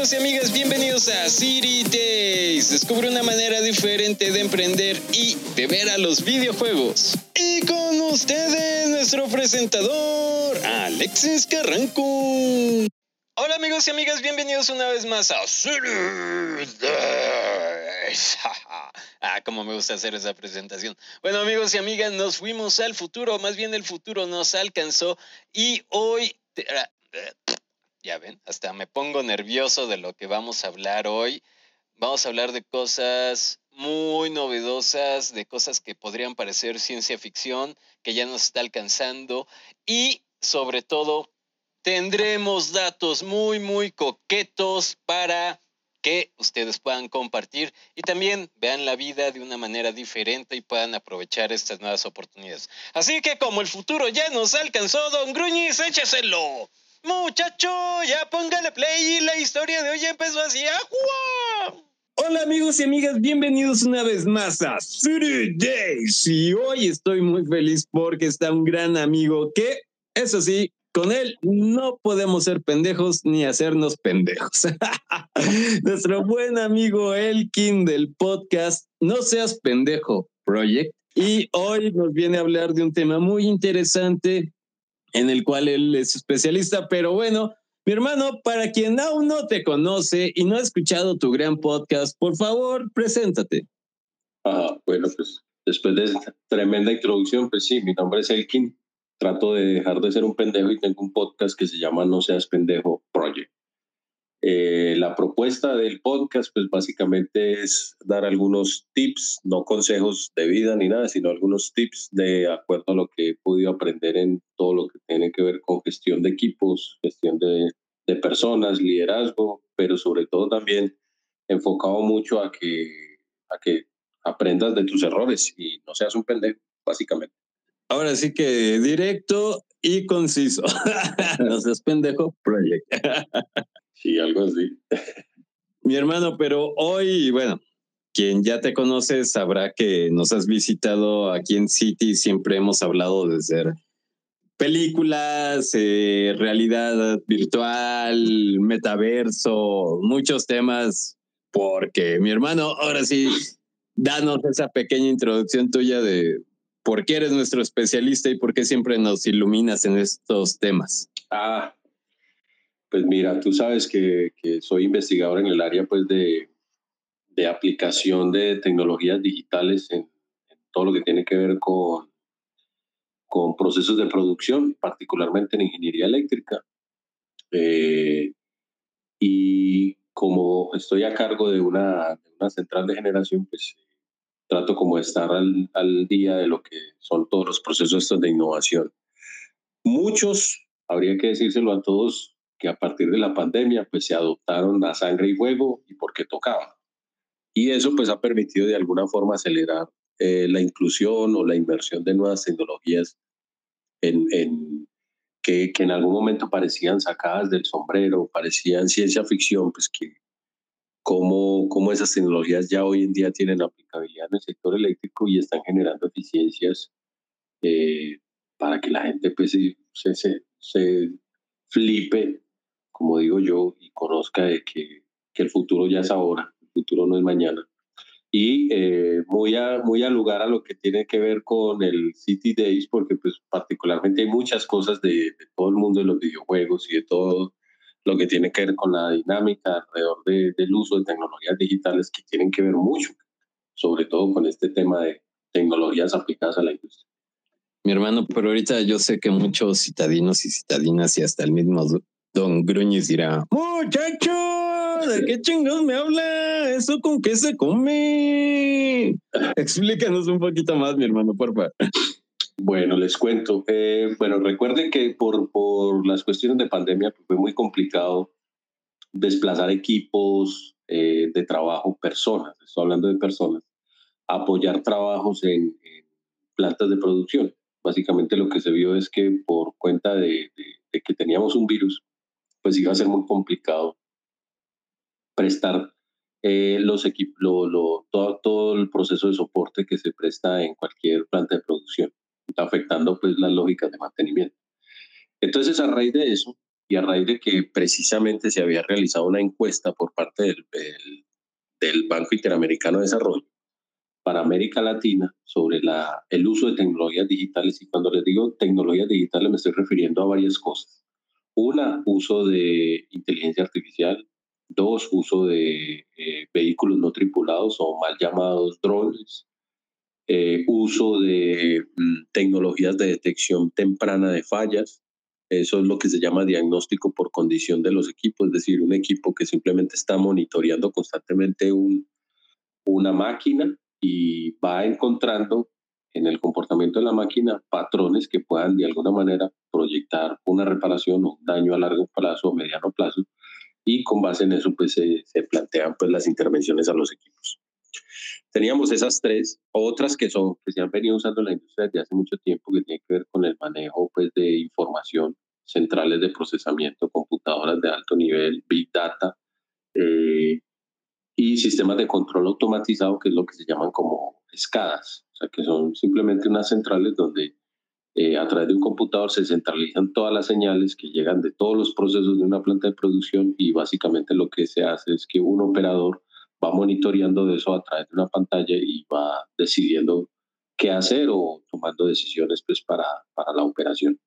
amigos y amigas, bienvenidos a City Days. Descubre una manera diferente de emprender y de ver a los videojuegos. Y con ustedes, nuestro presentador, Alexis Carranco. Hola amigos y amigas, bienvenidos una vez más a City Days. ah, como me gusta hacer esa presentación. Bueno amigos y amigas, nos fuimos al futuro, más bien el futuro nos alcanzó y hoy... Ya ven, hasta me pongo nervioso de lo que vamos a hablar hoy. Vamos a hablar de cosas muy novedosas, de cosas que podrían parecer ciencia ficción, que ya nos está alcanzando y sobre todo tendremos datos muy, muy coquetos para que ustedes puedan compartir y también vean la vida de una manera diferente y puedan aprovechar estas nuevas oportunidades. Así que como el futuro ya nos alcanzó, don Gruñis, écheselo. Muchacho, ya póngale play y la historia de hoy empezó así. ¡Agua! Hola amigos y amigas, bienvenidos una vez más a City Days. Y hoy estoy muy feliz porque está un gran amigo que, eso sí, con él no podemos ser pendejos ni hacernos pendejos. Nuestro buen amigo Elkin del podcast No Seas Pendejo Project. Y hoy nos viene a hablar de un tema muy interesante en el cual él es especialista. Pero bueno, mi hermano, para quien aún no te conoce y no ha escuchado tu gran podcast, por favor, preséntate. Ah, bueno, pues después de esta tremenda introducción, pues sí, mi nombre es Elkin. Trato de dejar de ser un pendejo y tengo un podcast que se llama No Seas Pendejo Project. Eh, la propuesta del podcast, pues básicamente es dar algunos tips, no consejos de vida ni nada, sino algunos tips de acuerdo a lo que he podido aprender en todo lo que tiene que ver con gestión de equipos, gestión de, de personas, liderazgo, pero sobre todo también enfocado mucho a que, a que aprendas de tus errores y no seas un pendejo, básicamente. Ahora sí que directo y conciso. no seas pendejo, project. Sí, algo así. Mi hermano, pero hoy, bueno, quien ya te conoce sabrá que nos has visitado aquí en City. Siempre hemos hablado de ser películas, eh, realidad virtual, metaverso, muchos temas, porque mi hermano, ahora sí, danos esa pequeña introducción tuya de por qué eres nuestro especialista y por qué siempre nos iluminas en estos temas. Ah, pues mira, tú sabes que, soy investigador en el área pues de, de aplicación de tecnologías digitales en, todo lo que tiene que ver con, con procesos de producción, particularmente en ingeniería eléctrica. Eh, y como estoy a cargo de una, una, central de generación, pues trato como de estar al, al, día de lo que son todos los procesos estos de innovación. Muchos, habría que decírselo a todos, que a partir de la pandemia pues se adoptaron a sangre y fuego y porque tocaba. Y eso pues ha permitido de alguna forma acelerar eh, la inclusión o la inversión de nuevas tecnologías en, en que, que, en algún momento parecían sacadas del sombrero, parecían ciencia ficción, pues que cómo, cómo esas tecnologías ya hoy en día tienen aplicabilidad en el sector eléctrico y están generando eficiencias eh, para que la gente pues se, se, se flipe como digo yo, y conozca de que, que el futuro ya es ahora, el futuro no es mañana. Y eh, muy, a, muy al lugar a lo que tiene que ver con el City Days, porque pues particularmente hay muchas cosas de, de todo el mundo de los videojuegos y de todo lo que tiene que ver con la dinámica alrededor de, del uso de tecnologías digitales que tienen que ver mucho, sobre todo con este tema de tecnologías aplicadas a la industria. Mi hermano, pero ahorita yo sé que muchos citadinos y citadinas y hasta el mismo Don Gruñis dirá, muchacho, ¿de qué chingados me habla? ¿Eso con qué se come? Explícanos un poquito más, mi hermano, por favor. Bueno, les cuento. Eh, bueno, recuerden que por, por las cuestiones de pandemia pues, fue muy complicado desplazar equipos eh, de trabajo, personas, estoy hablando de personas, apoyar trabajos en, en, plantas de producción. Básicamente lo que se vio es que por cuenta de, de, de que teníamos un virus, pues iba a ser muy complicado prestar eh, los lo, lo, todo, todo, el proceso de soporte que se presta en cualquier planta de producción, afectando pues las lógicas de mantenimiento. Entonces, a raíz de eso, y a raíz de que precisamente se había realizado una encuesta por parte del, del, Banco Interamericano de Desarrollo para América Latina sobre la, el uso de tecnologías digitales. Y cuando les digo tecnologías digitales me estoy refiriendo a varias cosas. Una, uso de inteligencia artificial. Dos, uso de eh, vehículos no tripulados o mal llamados drones. Eh, uso de mm, tecnologías de detección temprana de fallas. Eso es lo que se llama diagnóstico por condición de los equipos, es decir, un equipo que simplemente está monitoreando constantemente un, una máquina y va encontrando en el comportamiento de la máquina patrones que puedan de alguna manera proyectar una reparación o un daño a largo plazo o mediano plazo y con base en eso pues se, se plantean pues las intervenciones a los equipos. Teníamos esas tres, otras que son que se han venido usando en la industria desde hace mucho tiempo, que tienen que ver con el manejo pues, de información, centrales de procesamiento, computadoras de alto nivel, big data eh, y sistemas de control automatizado, que es lo que se llaman como escadas, o sea, que son simplemente unas centrales donde eh, a través de un computador se centralizan todas las señales que llegan de todos los procesos de una planta de producción y básicamente lo que se hace es que un operador va monitoreando de eso a través de una pantalla y va decidiendo qué hacer o tomando decisiones pues para, para la operación.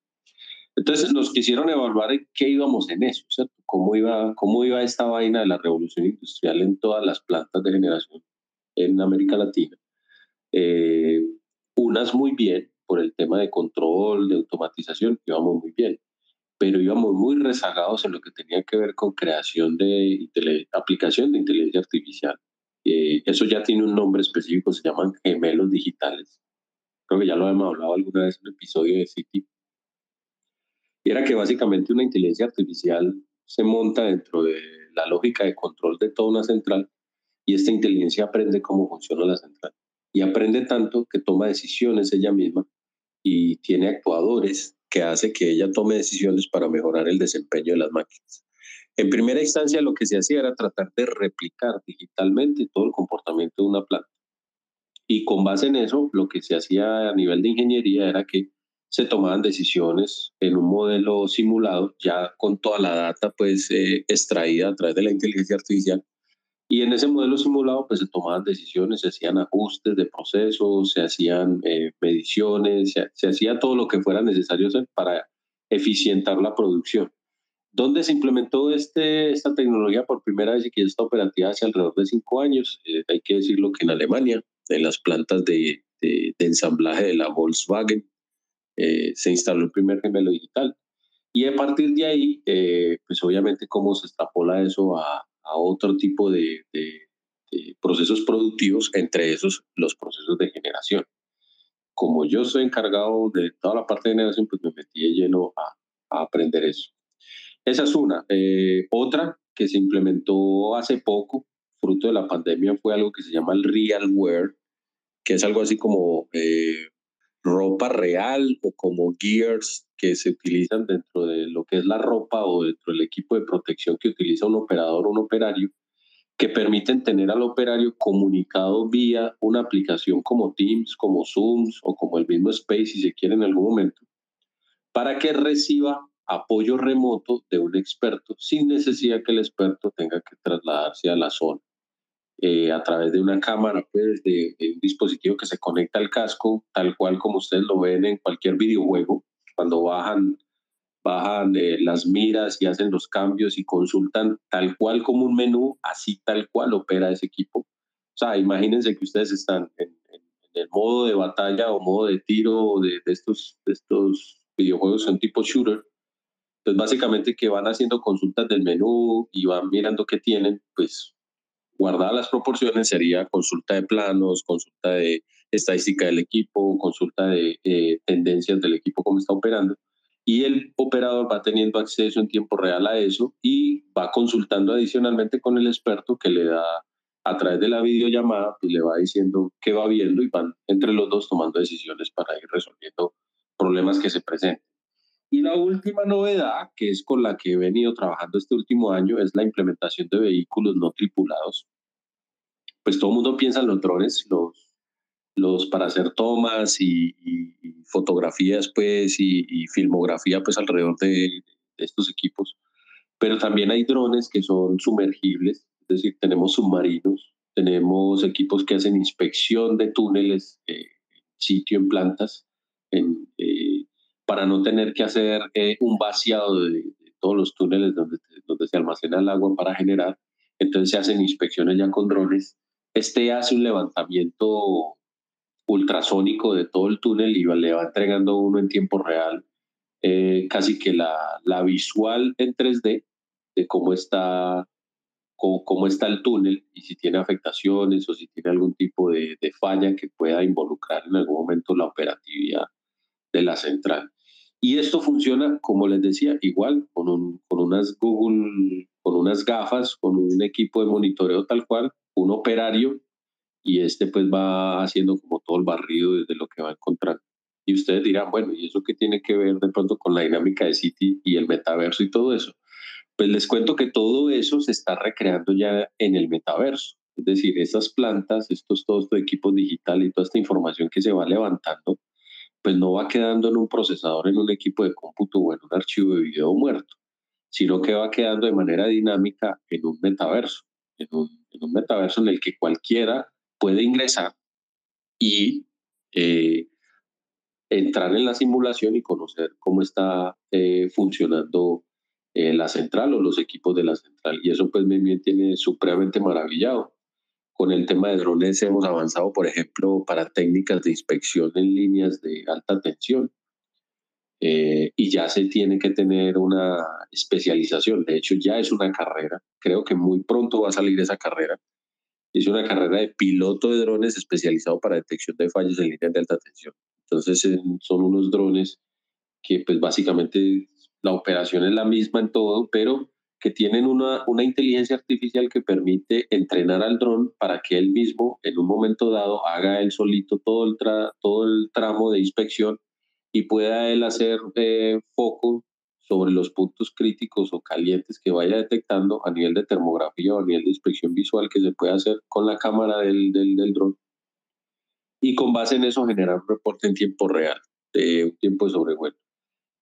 Entonces nos quisieron evaluar qué íbamos en eso, ¿cierto? ¿Cómo iba, cómo iba esta vaina de la revolución industrial en todas las plantas de generación en América Latina. Eh, unas muy bien por el tema de control, de automatización, íbamos muy bien pero íbamos muy rezagados en lo que tenía que ver con creación de, aplicación de inteligencia artificial. Eh, eso ya tiene un nombre específico, se llaman gemelos digitales. Creo que ya lo hemos hablado alguna vez en un episodio de City. Y era que básicamente una inteligencia artificial se monta dentro de la lógica de control de toda una central y esta inteligencia aprende cómo funciona la central. Y aprende tanto que toma decisiones ella misma y tiene actuadores que hace que ella tome decisiones para mejorar el desempeño de las máquinas. En primera instancia, lo que se hacía era tratar de replicar digitalmente todo el comportamiento de una planta. Y con base en eso, lo que se hacía a nivel de ingeniería era que se tomaban decisiones en un modelo simulado, ya con toda la data pues eh, extraída a través de la inteligencia artificial, y en ese modelo simulado pues se tomaban decisiones, se hacían ajustes de procesos, se hacían eh, mediciones, se, hacía todo lo que fuera necesario para eficientar la producción. ¿Dónde se implementó este, esta tecnología por primera vez y que está operativa hace alrededor de cinco años? Eh, hay que decirlo que en Alemania, en las plantas de, de, ensamblaje de la Volkswagen, eh, se instaló el primer gemelo digital. Y a partir de ahí, pues obviamente cómo se extrapola eso a, a otro tipo de, procesos productivos, entre esos los procesos de generación. Como yo soy encargado de toda la parte de generación, pues me metí lleno a, aprender eso. Esa es una. Eh, otra que se implementó hace poco, fruto de la pandemia, fue algo que se llama el real wear, que es algo así como eh, ropa real o como gears que se utilizan dentro de lo que es la ropa o dentro del equipo de protección que utiliza un operador o un operario, que permiten tener al operario comunicado vía una aplicación como Teams, como Zooms o como el mismo Space si se quiere en algún momento, para que reciba apoyo remoto de un experto sin necesidad que el experto tenga que trasladarse a la zona. Eh, a través de una cámara, pues, de, un dispositivo que se conecta al casco, tal cual como ustedes lo ven en cualquier videojuego, cuando bajan, bajan eh, las miras y hacen los cambios y consultan tal cual como un menú, así tal cual opera ese equipo. O sea, imagínense que ustedes están en, el modo de batalla o modo de tiro de, de estos, de estos videojuegos son tipo shooter. Pues básicamente que van haciendo consultas del menú y van mirando qué tienen, pues guardadas las proporciones sería consulta de planos, consulta de estadística del equipo, consulta de eh, tendencias del equipo, cómo está operando. Y el operador va teniendo acceso en tiempo real a eso y va consultando adicionalmente con el experto que le da a través de la videollamada, pues le va diciendo qué va viendo y van entre los dos tomando decisiones para ir resolviendo problemas que se presenten. Y la última novedad, que es con la que he venido trabajando este último año, es la implementación de vehículos no tripulados. Pues todo el mundo piensa en los drones, los, los para hacer tomas y, fotografías, pues, y, filmografía, pues, alrededor de, estos equipos, pero también hay drones que son sumergibles, es decir, tenemos submarinos, tenemos equipos que hacen inspección de túneles, eh, sitio en plantas, en, eh, para no tener que hacer eh, un vaciado de, todos los túneles donde, se almacena el agua para generar. Entonces se hacen inspecciones ya con drones. Este hace un levantamiento ultrasónico de todo el túnel y le va entregando uno en tiempo real eh, casi que la, visual en 3D de cómo está, cómo, está el túnel y si tiene afectaciones o si tiene algún tipo de, de falla que pueda involucrar en algún momento la operatividad de la central. Y esto funciona, como les decía, igual con, un, con unas Google, con unas gafas, con un equipo de monitoreo tal cual, un operario, y este pues va haciendo como todo el barrido desde lo que va encontrando. Y ustedes dirán, bueno, ¿y eso qué tiene que ver de pronto con la dinámica de City y el metaverso y todo eso? Pues les cuento que todo eso se está recreando ya en el metaverso. Es decir, esas plantas, estos, todos estos equipos digitales y toda esta información que se va levantando, pues no va quedando en un procesador, en un equipo de cómputo o en un archivo de video muerto, sino que va quedando de manera dinámica en un metaverso, en un, metaverso en el que cualquiera puede ingresar y eh, entrar en la simulación y conocer cómo está eh, funcionando eh, la central o los equipos de la central. Y eso pues me tiene supremamente maravillado. Con el tema de drones hemos avanzado, por ejemplo, para técnicas de inspección en líneas de alta tensión. Eh, y ya se tiene que tener una especialización. De hecho, ya es una carrera. Creo que muy pronto va a salir esa carrera. Es una carrera de piloto de drones especializado para detección de fallos en líneas de alta tensión. Entonces, son unos drones que, pues, básicamente la operación es la misma en todo, pero que tienen una, una inteligencia artificial que permite entrenar al dron para que él mismo, en un momento dado, haga él solito todo el, todo el tramo de inspección y pueda él hacer eh, foco sobre los puntos críticos o calientes que vaya detectando a nivel de termografía o a nivel de inspección visual que se puede hacer con la cámara del, del, del dron. Y con base en eso generar un reporte en tiempo real, de un tiempo de sobrevuelo.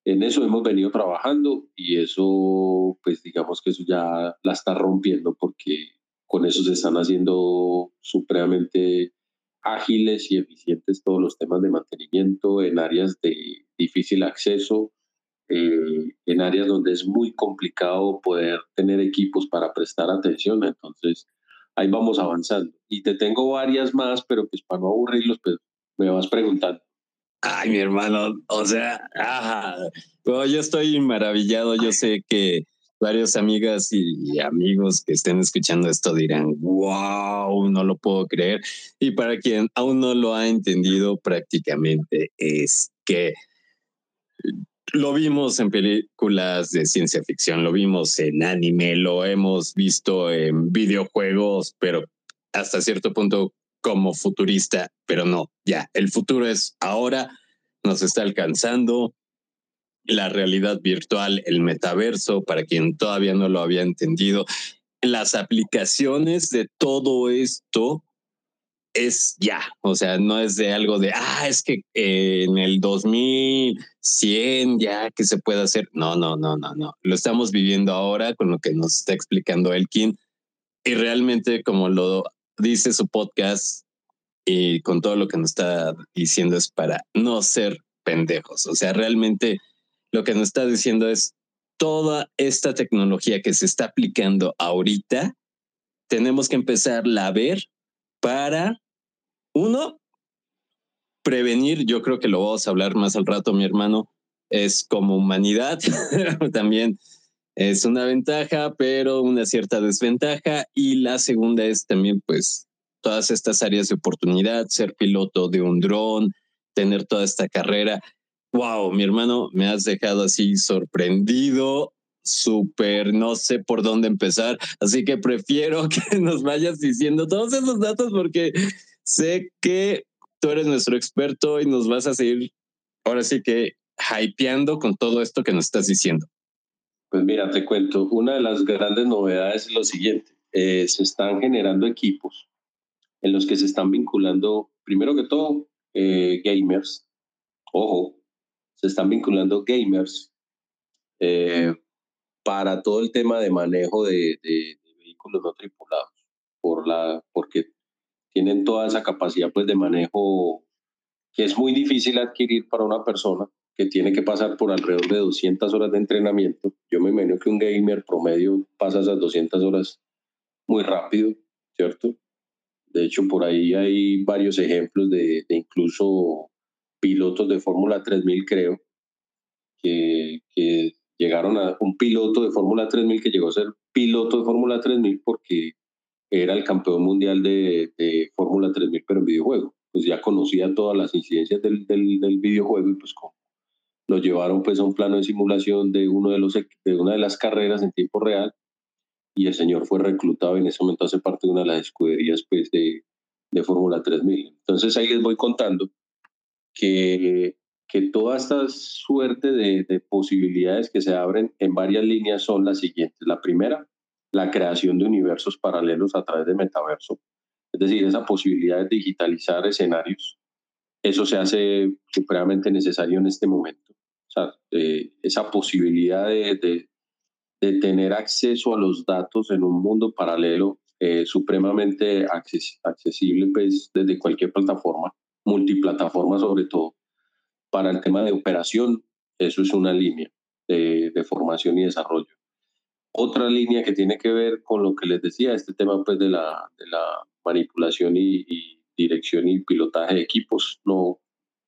En eso hemos venido trabajando y eso, pues digamos que eso ya la está rompiendo porque con eso se están haciendo supremamente ágiles y eficientes todos los temas de mantenimiento en áreas de difícil acceso, eh, en áreas donde es muy complicado poder tener equipos para prestar atención. Entonces, ahí vamos avanzando. Y te tengo varias más, pero pues para no aburrirlos, pues me vas preguntando. Ay, mi hermano, o sea, ajá. yo estoy maravillado. Yo sé que varios amigas y amigos que estén escuchando esto dirán, wow, no lo puedo creer. Y para quien aún no lo ha entendido prácticamente es que lo vimos en películas de ciencia ficción, lo vimos en anime, lo hemos visto en videojuegos, pero hasta cierto punto como futurista, pero no, ya, el futuro es ahora, nos está alcanzando la realidad virtual, el metaverso, para quien todavía no lo había entendido, las aplicaciones de todo esto es ya, o sea, no es de algo de, ah, es que en el 2100 ya que se puede hacer. No, no, no, no, no. Lo estamos viviendo ahora con lo que nos está explicando Elkin y realmente como lo dice su podcast y con todo lo que nos está diciendo es para no ser pendejos. O sea, realmente lo que nos está diciendo es toda esta tecnología que se está aplicando ahorita, tenemos que empezarla a ver para, uno, prevenir, yo creo que lo vamos a hablar más al rato, mi hermano, es como humanidad, también es una ventaja, pero una cierta desventaja. Y la segunda es también, pues, todas estas áreas de oportunidad, ser piloto de un dron, tener toda esta carrera. Wow, mi hermano, me has dejado así sorprendido, súper, no sé por dónde empezar, así que prefiero que nos vayas diciendo todos esos datos porque sé que tú eres nuestro experto y nos vas a seguir ahora sí que hypeando con todo esto que nos estás diciendo. Pues mira, te cuento, una de las grandes novedades es lo siguiente, eh, se están generando equipos en los que se están vinculando, primero que todo, eh, gamers, ojo, se están vinculando gamers, eh, para todo el tema de manejo de, de, vehículos no tripulados, por la, porque tienen toda esa capacidad pues, de manejo que es muy difícil adquirir para una persona que tiene que pasar por alrededor de 200 horas de entrenamiento. Yo me imagino que un gamer promedio pasa esas 200 horas muy rápido, ¿cierto? De hecho, por ahí hay varios ejemplos de, de incluso pilotos de Fórmula 3000, creo, que, que llegaron a un piloto de Fórmula 3000 que llegó a ser piloto de Fórmula 3000 porque era el campeón mundial de, de Fórmula 3000, pero en videojuego. Pues ya conocía todas las incidencias del, del, del videojuego y pues como lo llevaron pues a un plano de simulación de, uno de, los, de una de las carreras en tiempo real y el señor fue reclutado y en ese momento hace parte de una de las escuderías pues de, de Fórmula 3000. Entonces ahí les voy contando que que toda esta suerte de, de, posibilidades que se abren en varias líneas son las siguientes. La primera, la creación de universos paralelos a través de metaverso. Es decir, esa posibilidad de digitalizar escenarios. Eso se hace supremamente necesario en este momento. O sea, eh, esa posibilidad de, de, de, tener acceso a los datos en un mundo paralelo eh, supremamente acces accesible pues, desde cualquier plataforma, multiplataforma sobre todo para el tema de operación, eso es una línea de, formación y desarrollo. Otra línea que tiene que ver con lo que les decía, este tema pues de la, de la manipulación y, dirección y pilotaje de equipos no,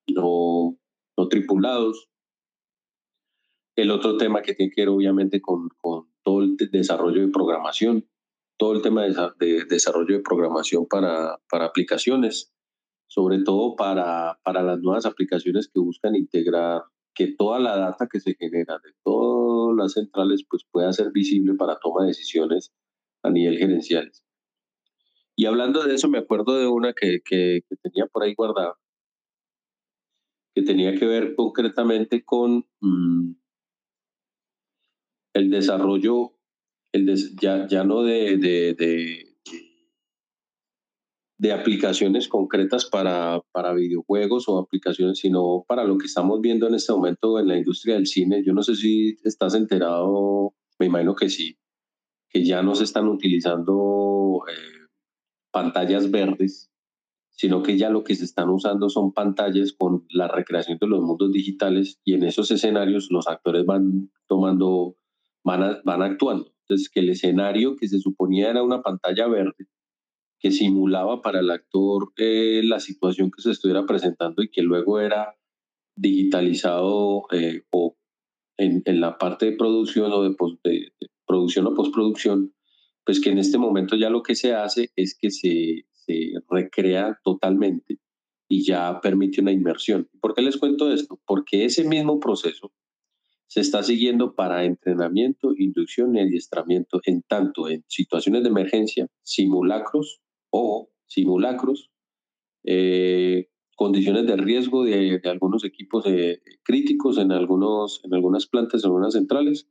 no, no tripulados. El otro tema que tiene que ver obviamente con, con todo el desarrollo de programación, todo el tema de, de desarrollo de programación para, para aplicaciones sobre todo para, para las nuevas aplicaciones que buscan integrar que toda la data que se genera de todas las centrales pues pueda ser visible para toma de decisiones a nivel gerencial. Y hablando de eso, me acuerdo de una que, que, tenía por ahí guardada, que tenía que ver concretamente con mm, el desarrollo, el ya, ya no de, de, de de aplicaciones concretas para, para videojuegos o aplicaciones, sino para lo que estamos viendo en este momento en la industria del cine. Yo no sé si estás enterado, me imagino que sí, que ya no se están utilizando eh, pantallas verdes, sino que ya lo que se están usando son pantallas con la recreación de los mundos digitales y en esos escenarios los actores van tomando, van, van actuando. Entonces, que el escenario que se suponía era una pantalla verde, que simulaba para el actor eh, la situación que se estuviera presentando y que luego era digitalizado eh, o en, en, la parte de producción o de, producción o postproducción, pues que en este momento ya lo que se hace es que se, se recrea totalmente y ya permite una inmersión. ¿Por qué les cuento esto? Porque ese mismo proceso se está siguiendo para entrenamiento, inducción y adiestramiento en tanto en situaciones de emergencia, simulacros o simulacros, eh, condiciones de riesgo de, algunos equipos eh, críticos en, algunos, en algunas plantas, en algunas centrales,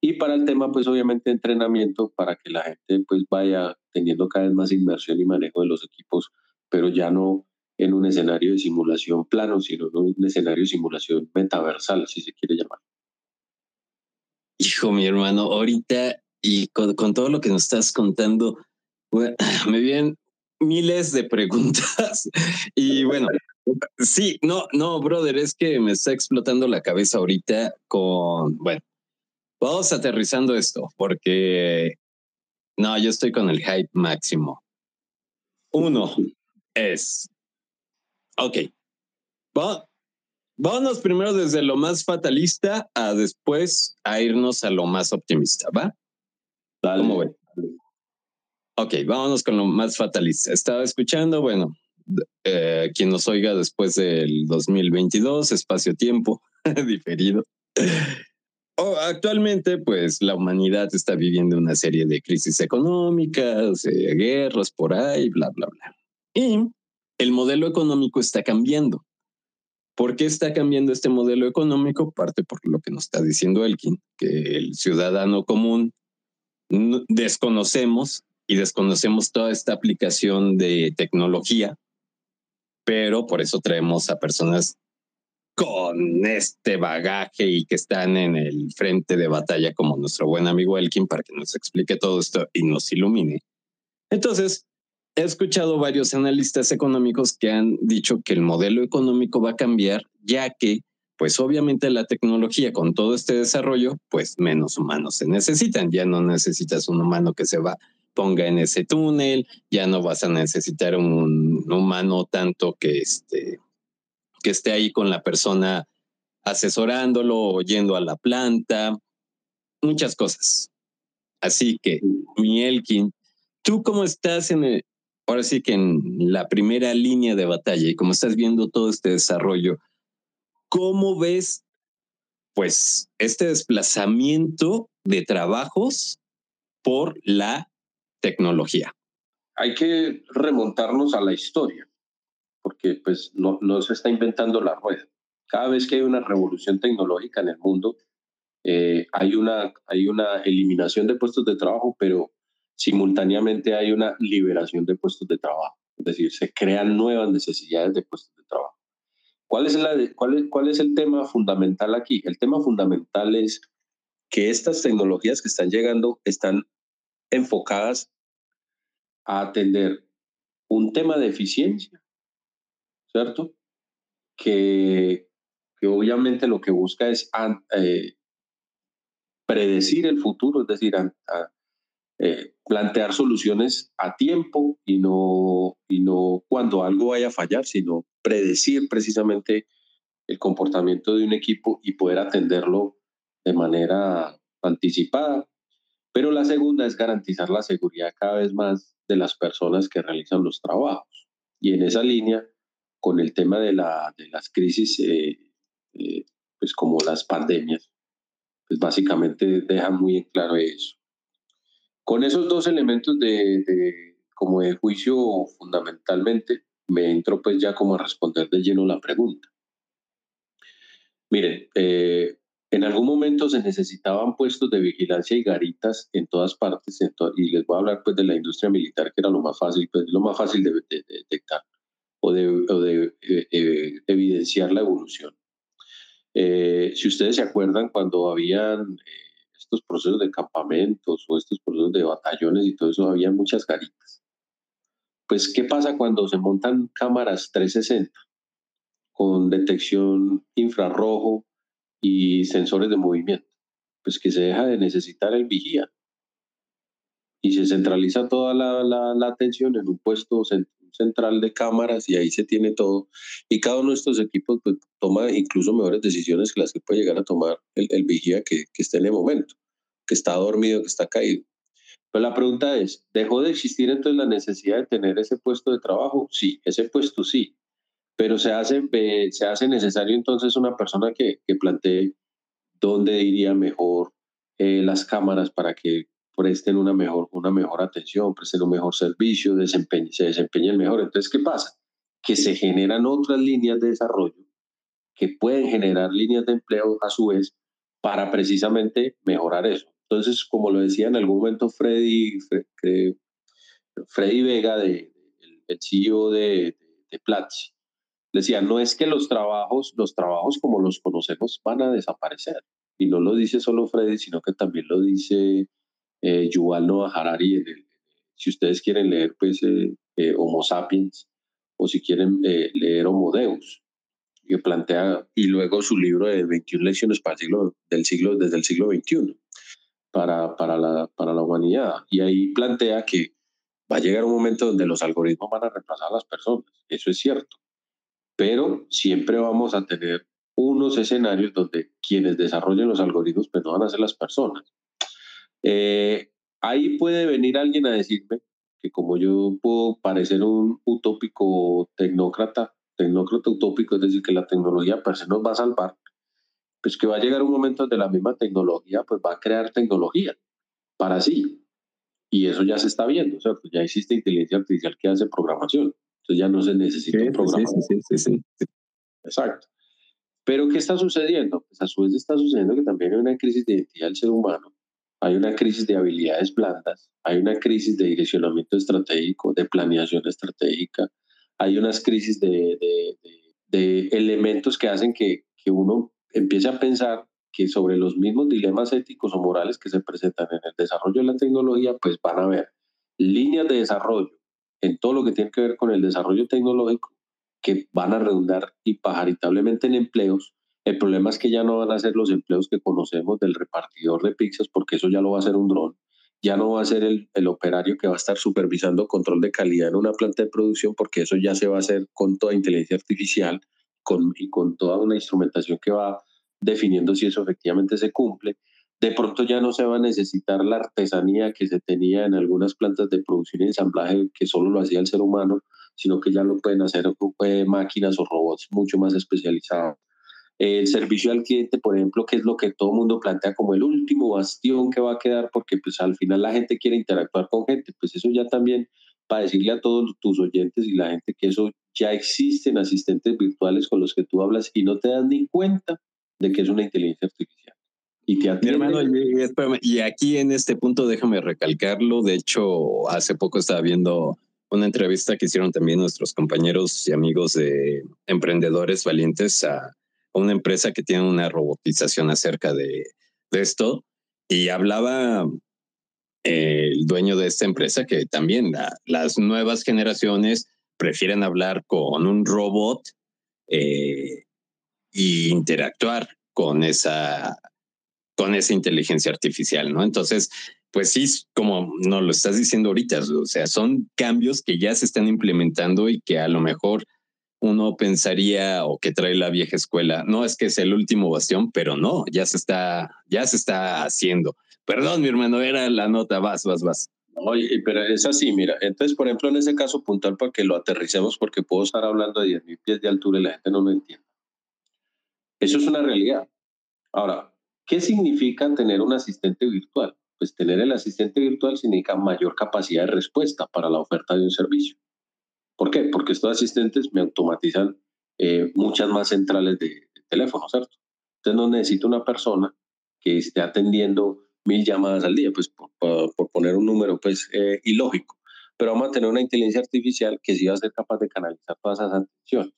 y para el tema, pues obviamente entrenamiento para que la gente pues vaya teniendo cada vez más inversión y manejo de los equipos, pero ya no en un escenario de simulación plano, sino en un escenario de simulación metaversal, si se quiere llamar. Hijo, mi hermano, ahorita y con, con todo lo que nos estás contando, me vienen miles de preguntas y bueno, sí, no, no, brother, es que me está explotando la cabeza ahorita con, bueno, vamos aterrizando esto porque no, yo estoy con el hype máximo. Uno es, ok, va, vámonos primero desde lo más fatalista a después a irnos a lo más optimista, ¿va? Dale. ¿Cómo ven? Ok, vámonos con lo más fatalista. Estaba escuchando, bueno, eh, quien nos oiga después del 2022, espacio-tiempo diferido. Oh, actualmente, pues la humanidad está viviendo una serie de crisis económicas, eh, guerras por ahí, bla, bla, bla. Y el modelo económico está cambiando. ¿Por qué está cambiando este modelo económico? Parte por lo que nos está diciendo Elkin, que el ciudadano común desconocemos y desconocemos toda esta aplicación de tecnología, pero por eso traemos a personas con este bagaje y que están en el frente de batalla como nuestro buen amigo Elkin para que nos explique todo esto y nos ilumine. Entonces, he escuchado varios analistas económicos que han dicho que el modelo económico va a cambiar ya que pues obviamente la tecnología con todo este desarrollo, pues menos humanos se necesitan. Ya no necesitas un humano que se va, ponga en ese túnel, ya no vas a necesitar un humano tanto que, este, que esté ahí con la persona asesorándolo o yendo a la planta, muchas cosas. Así que, Mielkin, ¿tú cómo estás en el, ahora sí que en la primera línea de batalla y cómo estás viendo todo este desarrollo? ¿Cómo ves, pues, este desplazamiento de trabajos por la tecnología? Hay que remontarnos a la historia, porque pues no, no se está inventando la rueda. Cada vez que hay una revolución tecnológica en el mundo, eh, hay, una, hay una eliminación de puestos de trabajo, pero simultáneamente hay una liberación de puestos de trabajo. Es decir, se crean nuevas necesidades de puestos de trabajo. ¿Cuál es, la, cuál, ¿Cuál es el tema fundamental aquí? El tema fundamental es que estas tecnologías que están llegando están enfocadas a atender un tema de eficiencia, ¿cierto? Que, obviamente lo que busca es eh, predecir el futuro, es decir, eh, plantear soluciones a tiempo y no, y no cuando algo vaya a fallar, sino predecir precisamente el comportamiento de un equipo y poder atenderlo de manera anticipada. Pero la segunda es garantizar la seguridad cada vez más de las personas que realizan los trabajos. Y en esa línea, con el tema de, la, de las crisis, eh, eh, pues como las pandemias, pues básicamente deja muy en claro eso. Con esos dos elementos de, de, como de juicio fundamentalmente, me entro pues ya como a responder de lleno la pregunta. Miren, eh, en algún momento se necesitaban puestos de vigilancia y garitas en todas partes, y les voy a hablar pues de la industria militar, que era lo más fácil, pues, lo más fácil de, detectar o de, de eh, eh, evidenciar la evolución. si ustedes se acuerdan cuando habían estos procesos de campamentos o estos procesos de batallones y todo eso, había muchas garitas. Pues, ¿qué pasa cuando se montan cámaras 360 con detección infrarrojo y sensores de movimiento? Pues que se deja de necesitar el vigía y se centraliza toda la, la, atención en un puesto central de cámaras y ahí se tiene todo. Y cada uno de estos equipos pues, toma incluso mejores decisiones que las que puede llegar a tomar el, el vigía que, que esté en el momento, que está dormido, que está caído. Pero la pregunta es, ¿dejó de existir entonces la necesidad de tener ese puesto de trabajo? Sí, ese puesto sí, pero se hace, se hace necesario entonces una persona que, que plantee dónde iría mejor eh, las cámaras para que presten una mejor, una mejor atención, presten un mejor servicio, desempeñe, se desempeñen mejor. Entonces, ¿qué pasa? Que se generan otras líneas de desarrollo que pueden generar líneas de empleo a su vez para precisamente mejorar eso. Entonces, como lo decía en algún momento Freddy, Freddy Vega, de, el CEO de, de Platzi, decía, no es que los trabajos, los trabajos como los conocemos van a desaparecer. Y no lo dice solo Freddy, sino que también lo dice eh, Yuval Noah Harari. si ustedes quieren leer, pues, eh, eh, Homo sapiens, o si quieren eh, leer Homo Deus, que plantea, y luego su libro de 21 lecciones para el siglo, del siglo, desde el siglo XXI para, para, la, para la humanidad. Y ahí plantea que va a llegar un momento donde los algoritmos van a reemplazar a las personas. Eso es cierto. Pero siempre vamos a tener unos escenarios donde quienes desarrollen los algoritmos pues no van a ser las personas. Eh, ahí puede venir alguien a decirme que como yo puedo parecer un utópico tecnócrata, tecnócrata utópico, es decir, que la tecnología per se nos va a salvar, pues que va a llegar un momento donde la misma tecnología pues va a crear tecnología para sí. Y eso ya se está viendo, o sea, pues ya existe inteligencia artificial que hace programación. Entonces ya no se necesita un programador. Sí, sí, sí, Exacto. Pero ¿qué está sucediendo? Pues a su vez está sucediendo que también hay una crisis de identidad del ser humano, hay una crisis de habilidades blandas, hay una crisis de direccionamiento estratégico, de planeación estratégica, hay unas crisis de, elementos que hacen que, que uno empiece a pensar que sobre los mismos dilemas éticos o morales que se presentan en el desarrollo de la tecnología, pues van a haber líneas de desarrollo en todo lo que tiene que ver con el desarrollo tecnológico que van a redundar impajaritablemente en empleos. El problema es que ya no van a ser los empleos que conocemos del repartidor de pizzas, porque eso ya lo va a hacer un dron. Ya no va a ser el, operario que va a estar supervisando control de calidad en una planta de producción, porque eso ya se va a hacer con toda inteligencia artificial y con toda una instrumentación que va definiendo si eso efectivamente se cumple. De pronto ya no se va a necesitar la artesanía que se tenía en algunas plantas de producción y ensamblaje que solo lo hacía el ser humano, sino que ya lo pueden hacer máquinas o robots mucho más especializados. El servicio al cliente, por ejemplo, que es lo que todo el mundo plantea como el último bastión que va a quedar, porque pues al final la gente quiere interactuar con gente, pues eso ya también para decirle a todos tus oyentes y la gente que eso ya existen asistentes virtuales con los que tú hablas y no te das ni cuenta de que es una inteligencia artificial. Y te Mi hermano, y, aquí en este punto déjame recalcarlo. De hecho, hace poco estaba viendo una entrevista que hicieron también nuestros compañeros y amigos de emprendedores valientes a, una empresa que tiene una robotización acerca de, esto. Y hablaba eh, el dueño de esta empresa que también las nuevas generaciones prefieren hablar con un robot eh, y interactuar con esa, con esa inteligencia artificial, ¿no? Entonces, pues sí, como no lo estás diciendo ahorita, o sea, son cambios que ya se están implementando y que a lo mejor uno pensaría o que trae la vieja escuela, no es que es el último bastión, pero no, ya se está, ya se está haciendo. Perdón, mi hermano, era la nota, vas, vas, vas. Oye, pero es así, mira, entonces, por ejemplo, en ese caso puntual, para que lo aterricemos, porque puedo estar hablando a 10.000 pies de altura y la gente no lo entiende. Eso es una realidad. Ahora, ¿qué significa tener un asistente virtual? Pues tener el asistente virtual significa mayor capacidad de respuesta para la oferta de un servicio. ¿Por qué? Porque estos asistentes me automatizan eh, muchas más centrales de, teléfono, ¿cierto? Entonces no necesito una persona que esté atendiendo mil llamadas al día, pues por, poner un número pues eh, ilógico. Pero vamos a tener una inteligencia artificial que sí va a ser capaz de canalizar todas esas atenciones.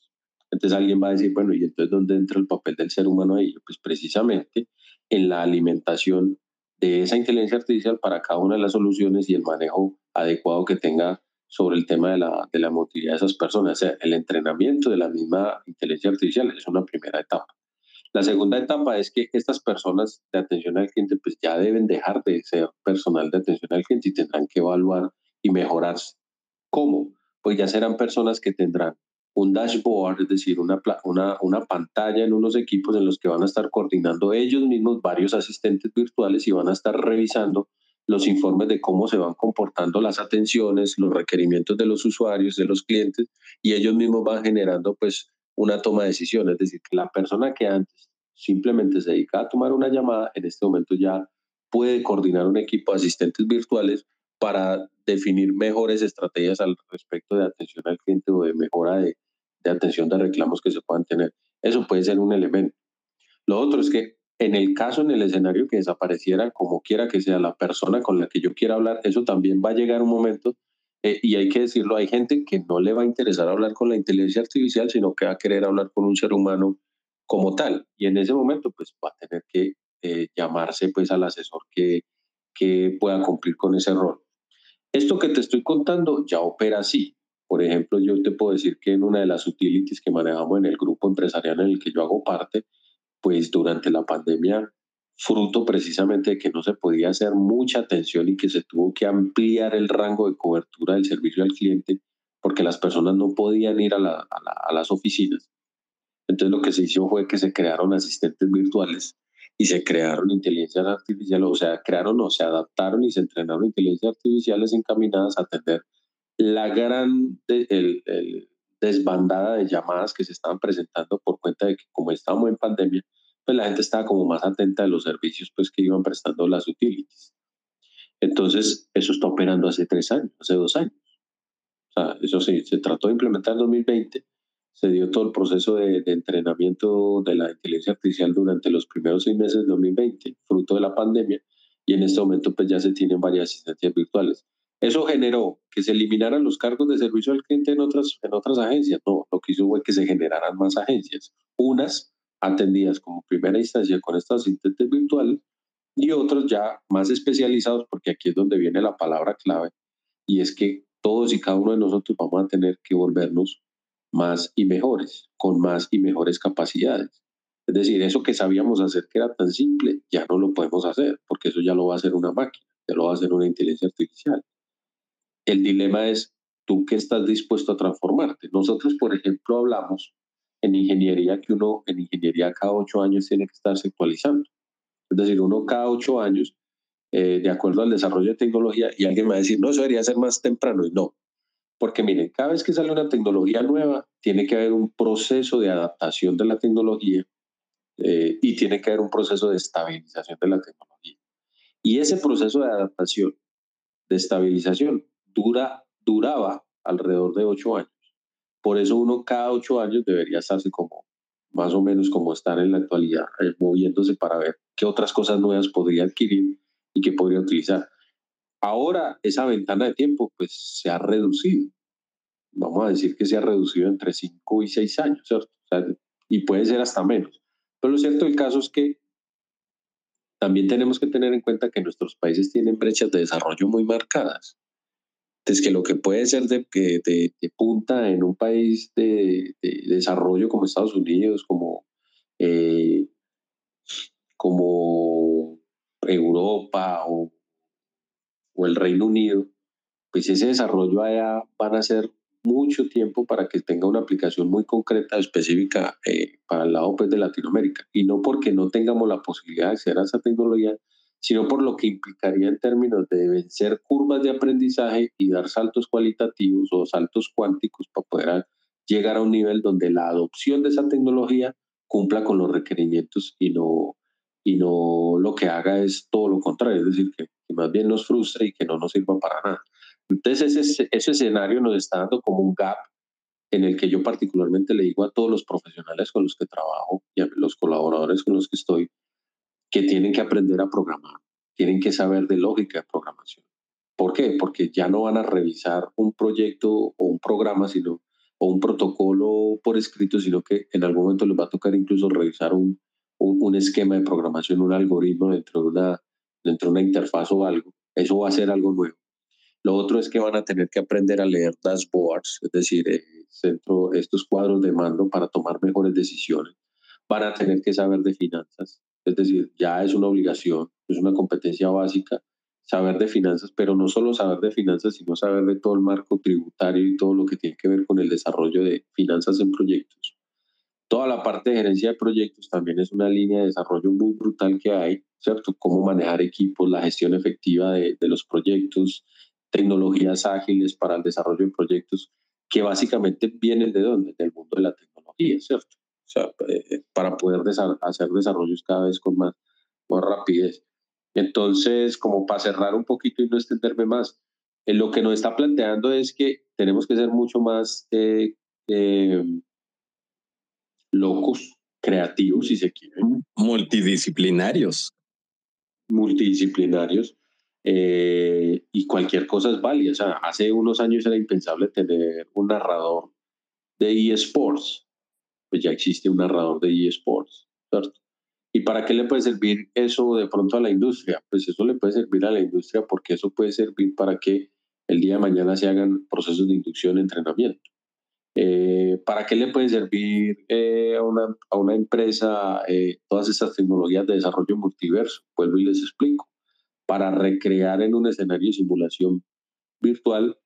Entonces alguien va a decir, bueno, ¿y entonces dónde entra el papel del ser humano ahí? Pues precisamente en la alimentación de esa inteligencia artificial para cada una de las soluciones y el manejo adecuado que tenga sobre el tema de la, de la motilidad de esas personas. O sea, el entrenamiento de la misma inteligencia artificial es una primera etapa. La segunda etapa es que estas personas de atención al cliente pues ya deben dejar de ser personal de atención al cliente y tendrán que evaluar y mejorarse. ¿Cómo? Pues ya serán personas que tendrán un dashboard, es decir, una, una, una pantalla en unos equipos en los que van a estar coordinando ellos mismos varios asistentes virtuales y van a estar revisando los informes de cómo se van comportando las atenciones, los requerimientos de los usuarios, de los clientes, y ellos mismos van generando pues una toma de decisiones. Es decir, que la persona que antes simplemente se dedica a tomar una llamada, en este momento ya puede coordinar un equipo de asistentes virtuales para definir mejores estrategias al respecto de atención al cliente o de mejora de, de atención de reclamos que se puedan tener. Eso puede ser un elemento. Lo otro es que en el caso, en el escenario que desapareciera, como quiera que sea la persona con la que yo quiera hablar, eso también va a llegar un momento, eh, y hay que decirlo, hay gente que no le va a interesar hablar con la inteligencia artificial, sino que va a querer hablar con un ser humano como tal. Y en ese momento, pues va a tener que eh, llamarse pues al asesor que, que pueda cumplir con ese rol. Esto que te estoy contando ya opera así. Por ejemplo, yo te puedo decir que en una de las utilities que manejamos en el grupo empresarial en el que yo hago parte, pues durante la pandemia, fruto precisamente de que no se podía hacer mucha atención y que se tuvo que ampliar el rango de cobertura del servicio al cliente porque las personas no podían ir a, a las oficinas. Entonces lo que se hizo fue que se crearon asistentes virtuales y se crearon inteligencias artificiales, o sea, crearon o se adaptaron y se entrenaron inteligencias artificiales encaminadas a atender la gran el, desbandada de llamadas que se estaban presentando por cuenta de que como estábamos en pandemia, pues la gente estaba como más atenta a los servicios pues que iban prestando las utilities. Entonces, eso está operando hace tres años, hace dos años. O sea, eso sí, se trató de implementar en 2020, se dio todo el proceso de, de entrenamiento de la inteligencia artificial durante los primeros seis meses de 2020, fruto de la pandemia, y en este momento pues ya se tienen varias asistencias virtuales. Eso generó que se eliminaran los cargos de servicio al cliente en otras, en otras agencias. No, lo que hizo fue que se generaran más agencias. Unas atendidas como primera instancia con esta asistente virtual y otros ya más especializados, porque aquí es donde viene la palabra clave, y es que todos y cada uno de nosotros vamos a tener que volvernos más y mejores, con más y mejores capacidades. Es decir, eso que sabíamos hacer que era tan simple, ya no lo podemos hacer, porque eso ya lo va a hacer una máquina, ya lo va a hacer una inteligencia artificial. El dilema es, ¿tú qué estás dispuesto a transformarte? Nosotros, por ejemplo, hablamos en ingeniería que uno en ingeniería cada ocho años tiene que estarse actualizando. Es decir, uno cada ocho años, eh, de acuerdo al desarrollo de tecnología, y alguien me va a decir, no, eso debería ser más temprano. Y no, porque miren, cada vez que sale una tecnología nueva, tiene que haber un proceso de adaptación de la tecnología eh, y tiene que haber un proceso de estabilización de la tecnología. Y ese proceso de adaptación, de estabilización, dura, duraba alrededor de ocho años. Por eso uno cada ocho años debería estarse como más o menos como estar en la actualidad, eh, moviéndose para ver qué otras cosas nuevas podría adquirir y qué podría utilizar. Ahora esa ventana de tiempo pues se ha reducido. Vamos a decir que se ha reducido entre cinco y seis años, y puede ser hasta menos. Pero lo cierto del caso es que también tenemos que tener en cuenta que nuestros países tienen brechas de desarrollo muy marcadas. Es que lo que puede ser de, de, de punta en un país de, de, desarrollo como Estados Unidos, como, eh, como Europa o, o, el Reino Unido, pues ese desarrollo allá van a ser mucho tiempo para que tenga una aplicación muy concreta, específica eh, para el lado pues, de Latinoamérica. Y no porque no tengamos la posibilidad de acceder a esa tecnología, sino por lo que implicaría en términos de vencer curvas de aprendizaje y dar saltos cualitativos o saltos cuánticos para poder llegar a un nivel donde la adopción de esa tecnología cumpla con los requerimientos y no, y no lo que haga es todo lo contrario, es decir, que, más bien nos frustre y que no nos sirva para nada. Entonces ese, ese escenario nos está dando como un gap en el que yo particularmente le digo a todos los profesionales con los que trabajo y a los colaboradores con los que estoy, que tienen que aprender a programar, tienen que saber de lógica de programación. ¿Por qué? Porque ya no van a revisar un proyecto o un programa, sino o un protocolo por escrito, sino que en algún momento les va a tocar incluso revisar un, un, esquema de programación, un algoritmo dentro de, una, dentro de una interfaz o algo. Eso va a ser algo nuevo. Lo otro es que van a tener que aprender a leer dashboards, es decir, eh, estos cuadros de mando para tomar mejores decisiones. Van a tener que saber de finanzas, es decir, ya es una obligación, es una competencia básica saber de finanzas, pero no solo saber de finanzas, sino saber de todo el marco tributario y todo lo que tiene que ver con el desarrollo de finanzas en proyectos. Toda la parte de gerencia de proyectos también es una línea de desarrollo muy brutal que hay, ¿cierto? Cómo manejar equipos, la gestión efectiva de, de los proyectos, tecnologías ágiles para el desarrollo de proyectos, que básicamente vienen de dónde? Del mundo de la tecnología, ¿cierto? O sea, eh, para poder hacer desarrollos cada vez con más, más rapidez. Entonces, como para cerrar un poquito y no extenderme más, eh, lo que nos está planteando es que tenemos que ser mucho más eh, locos, creativos, si se quieren. Multidisciplinarios. Multidisciplinarios. y cualquier cosa es válida. O sea, hace unos años era impensable tener un narrador de eSports pues ya existe un narrador de eSports, ¿cierto? ¿Y para qué le puede servir eso de pronto a la industria? Pues eso le puede servir a la industria porque eso puede servir para que el día de mañana se hagan procesos de inducción entrenamiento. Eh, ¿Para qué le puede servir eh, a, una, a, una, empresa eh, todas estas tecnologías de desarrollo multiverso? Vuelvo y les explico. Para recrear en un escenario de simulación virtual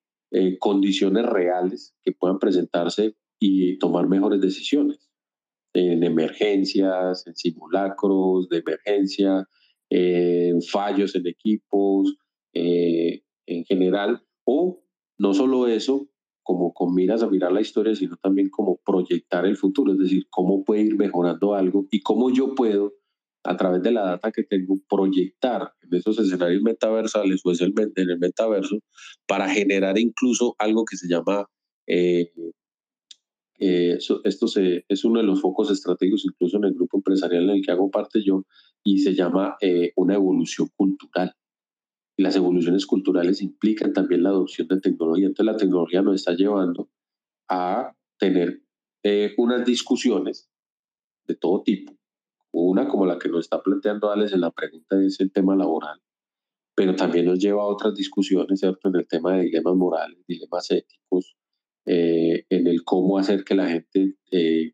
condiciones reales que puedan presentarse y tomar mejores decisiones en emergencias, en simulacros de emergencia, en fallos en equipos, eh, en general, o no solo eso, como con miras a mirar la historia, sino también como proyectar el futuro, es decir, cómo puede ir mejorando algo y cómo yo puedo, a través de la data que tengo, proyectar en esos escenarios metaversales o en el metaverso para generar incluso algo que se llama eh, eh, esto se, es uno de los focos estratégicos incluso en el grupo empresarial en el que hago parte yo y se llama eh, una evolución cultural. las evoluciones culturales implican también la adopción de tecnología. Entonces la tecnología nos está llevando a tener eh, unas discusiones de todo tipo. Una como la que nos está planteando Alex en la pregunta es el tema laboral, pero también nos lleva a otras discusiones, ¿cierto? En el tema de dilemas morales, dilemas éticos, eh, en el cómo hacer que la gente eh,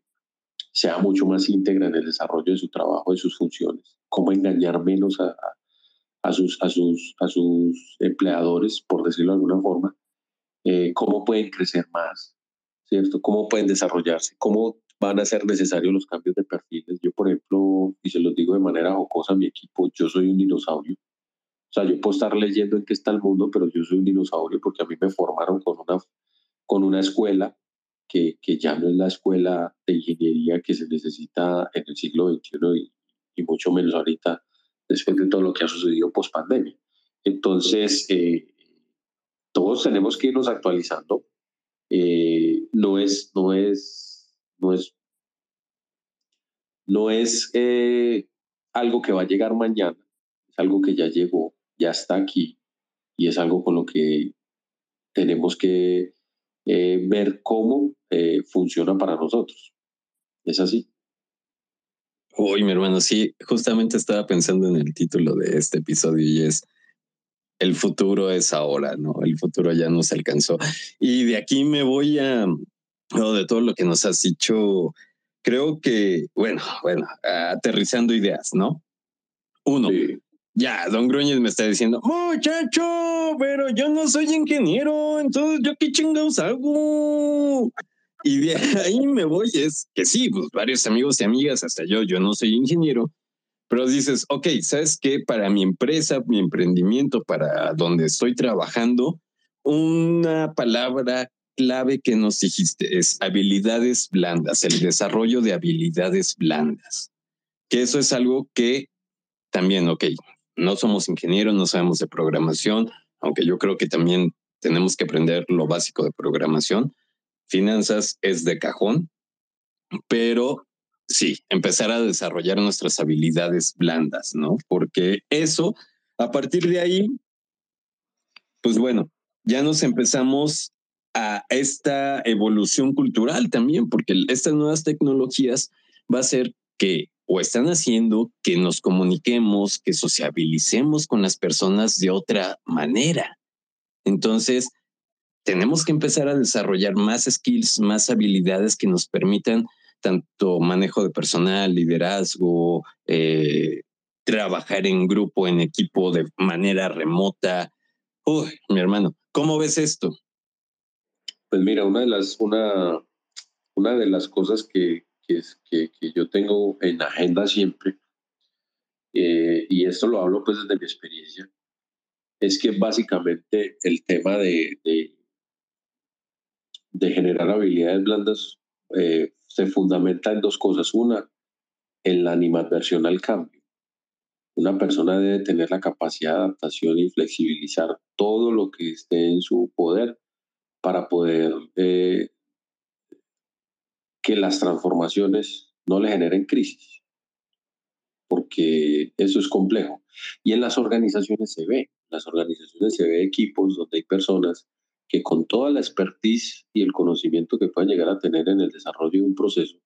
sea mucho más íntegra en el desarrollo de su trabajo, de sus funciones, cómo engañar menos a, a sus, a, sus, a sus empleadores, por decirlo de alguna forma, eh, cómo pueden crecer más, ¿cierto? Cómo pueden desarrollarse, cómo van a ser necesarios los cambios de perfiles. Yo, por ejemplo, y se los digo de manera jocosa a mi equipo, yo soy un dinosaurio. O sea, yo puedo estar leyendo en qué está el mundo, pero yo soy un dinosaurio porque a mí me formaron con una, con una escuela que, que ya no es la escuela de ingeniería que se necesita en el siglo XXI y, y mucho menos ahorita después de todo lo que ha sucedido post pandemia. Entonces, eh, todos tenemos que irnos actualizando. Eh, no es, no es, no es, no es eh, algo que va a llegar mañana, es algo que ya llegó, ya está aquí y es algo con lo que tenemos que ver cómo funciona para nosotros. Es así. Uy, mi hermano, sí, justamente estaba pensando en el título de este episodio y es El futuro es ahora, ¿no? El futuro ya nos alcanzó. Y de aquí me voy a, no, de todo lo que nos has dicho, creo que, bueno, bueno, aterrizando ideas, ¿no? Uno, ya, don Gruñez me está diciendo, muchacho, pero yo no soy ingeniero, entonces yo qué chingados hago. Y de ahí me voy, es que sí, pues varios amigos y amigas, hasta yo, yo no soy ingeniero, pero dices, ok, ¿sabes qué? Para mi empresa, mi emprendimiento, para donde estoy trabajando, una palabra clave que nos dijiste es habilidades blandas, el desarrollo de habilidades blandas. Que eso es algo que también, ok, no somos ingenieros, no sabemos de programación, aunque yo creo que también tenemos que aprender lo básico de programación, finanzas es de cajón, pero sí, empezar a desarrollar nuestras habilidades blandas, ¿no? Porque eso, a partir de ahí, pues bueno, ya nos empezamos a esta evolución cultural también, porque estas nuevas tecnologías va a ser que o están haciendo que nos comuniquemos, que sociabilicemos con las personas de otra manera. Entonces, tenemos que empezar a desarrollar más skills, más habilidades que nos permitan tanto manejo de personal, liderazgo, eh, trabajar en grupo, en equipo de manera remota. Uy, mi hermano, ¿cómo ves esto? Pues mira, una de las, una, una de las cosas que, que, que, yo tengo en agenda siempre, eh, y esto lo hablo pues desde mi experiencia, es que básicamente el tema de, de de generar habilidades blandas eh, se fundamenta en dos cosas. Una, en la animadversión al cambio. Una persona debe tener la capacidad de adaptación y flexibilizar todo lo que esté en su poder para poder eh, que las transformaciones no le generen crisis, porque eso es complejo. Y en las organizaciones se ve, en las organizaciones se ve equipos donde hay personas que con toda la expertise y el conocimiento que puedan llegar a tener en el desarrollo de un proceso,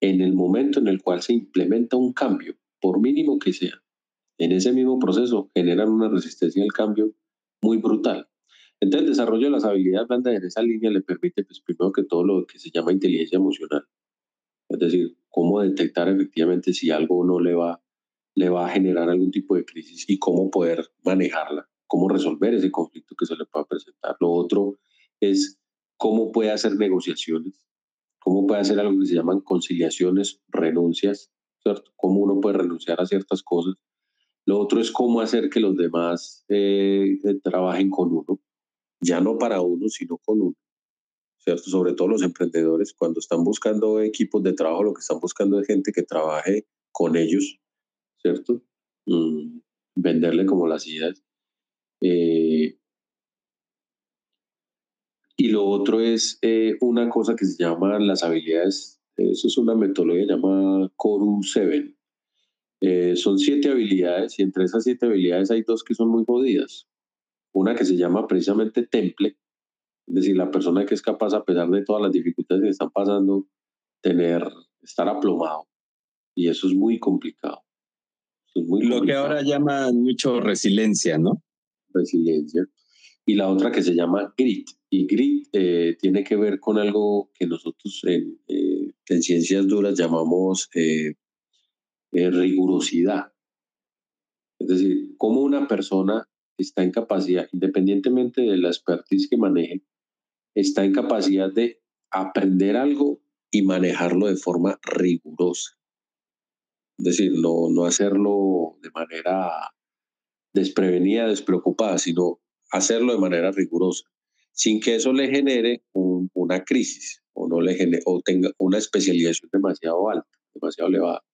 en el momento en el cual se implementa un cambio, por mínimo que sea, en ese mismo proceso generan una resistencia al cambio muy brutal. Entonces, el desarrollo de las habilidades blandas en esa línea le permite, pues, primero que todo, lo que se llama inteligencia emocional. Es decir, cómo detectar efectivamente si algo no le va, le va a generar algún tipo de crisis y cómo poder manejarla cómo resolver ese conflicto que se le pueda presentar. Lo otro es cómo puede hacer negociaciones, cómo puede hacer algo que se llaman conciliaciones, renuncias, ¿cierto? Cómo uno puede renunciar a ciertas cosas. Lo otro es cómo hacer que los demás eh, trabajen con uno, ya no para uno, sino con uno. ¿Cierto? Sobre todo los emprendedores, cuando están buscando equipos de trabajo, lo que están buscando es gente que trabaje con ellos, ¿cierto? Mm, venderle como las ideas. Eh, y lo otro es eh, una cosa que se llama las habilidades, eso es una metodología llamada Coru 7. Eh, son siete habilidades y entre esas siete habilidades hay dos que son muy jodidas. Una que se llama precisamente temple, es decir, la persona que es capaz, a pesar de todas las dificultades que están pasando, tener, estar aplomado. Y eso es muy complicado. Lo que ahora llaman mucho resiliencia, ¿no? Resiliencia. Y la otra que se llama grit. Y grit eh, tiene que ver con algo que nosotros en, eh, en ciencias duras llamamos eh, rigurosidad. Es decir, cómo una persona está en capacidad, independientemente de la expertise que maneje, está en capacidad de aprender algo y manejarlo de forma rigurosa. Es decir, no, no hacerlo de manera desprevenida, despreocupada, sino hacerlo de manera rigurosa, sin que eso le genere una crisis o, no le genere, o tenga una especialización demasiado alta, demasiado elevada.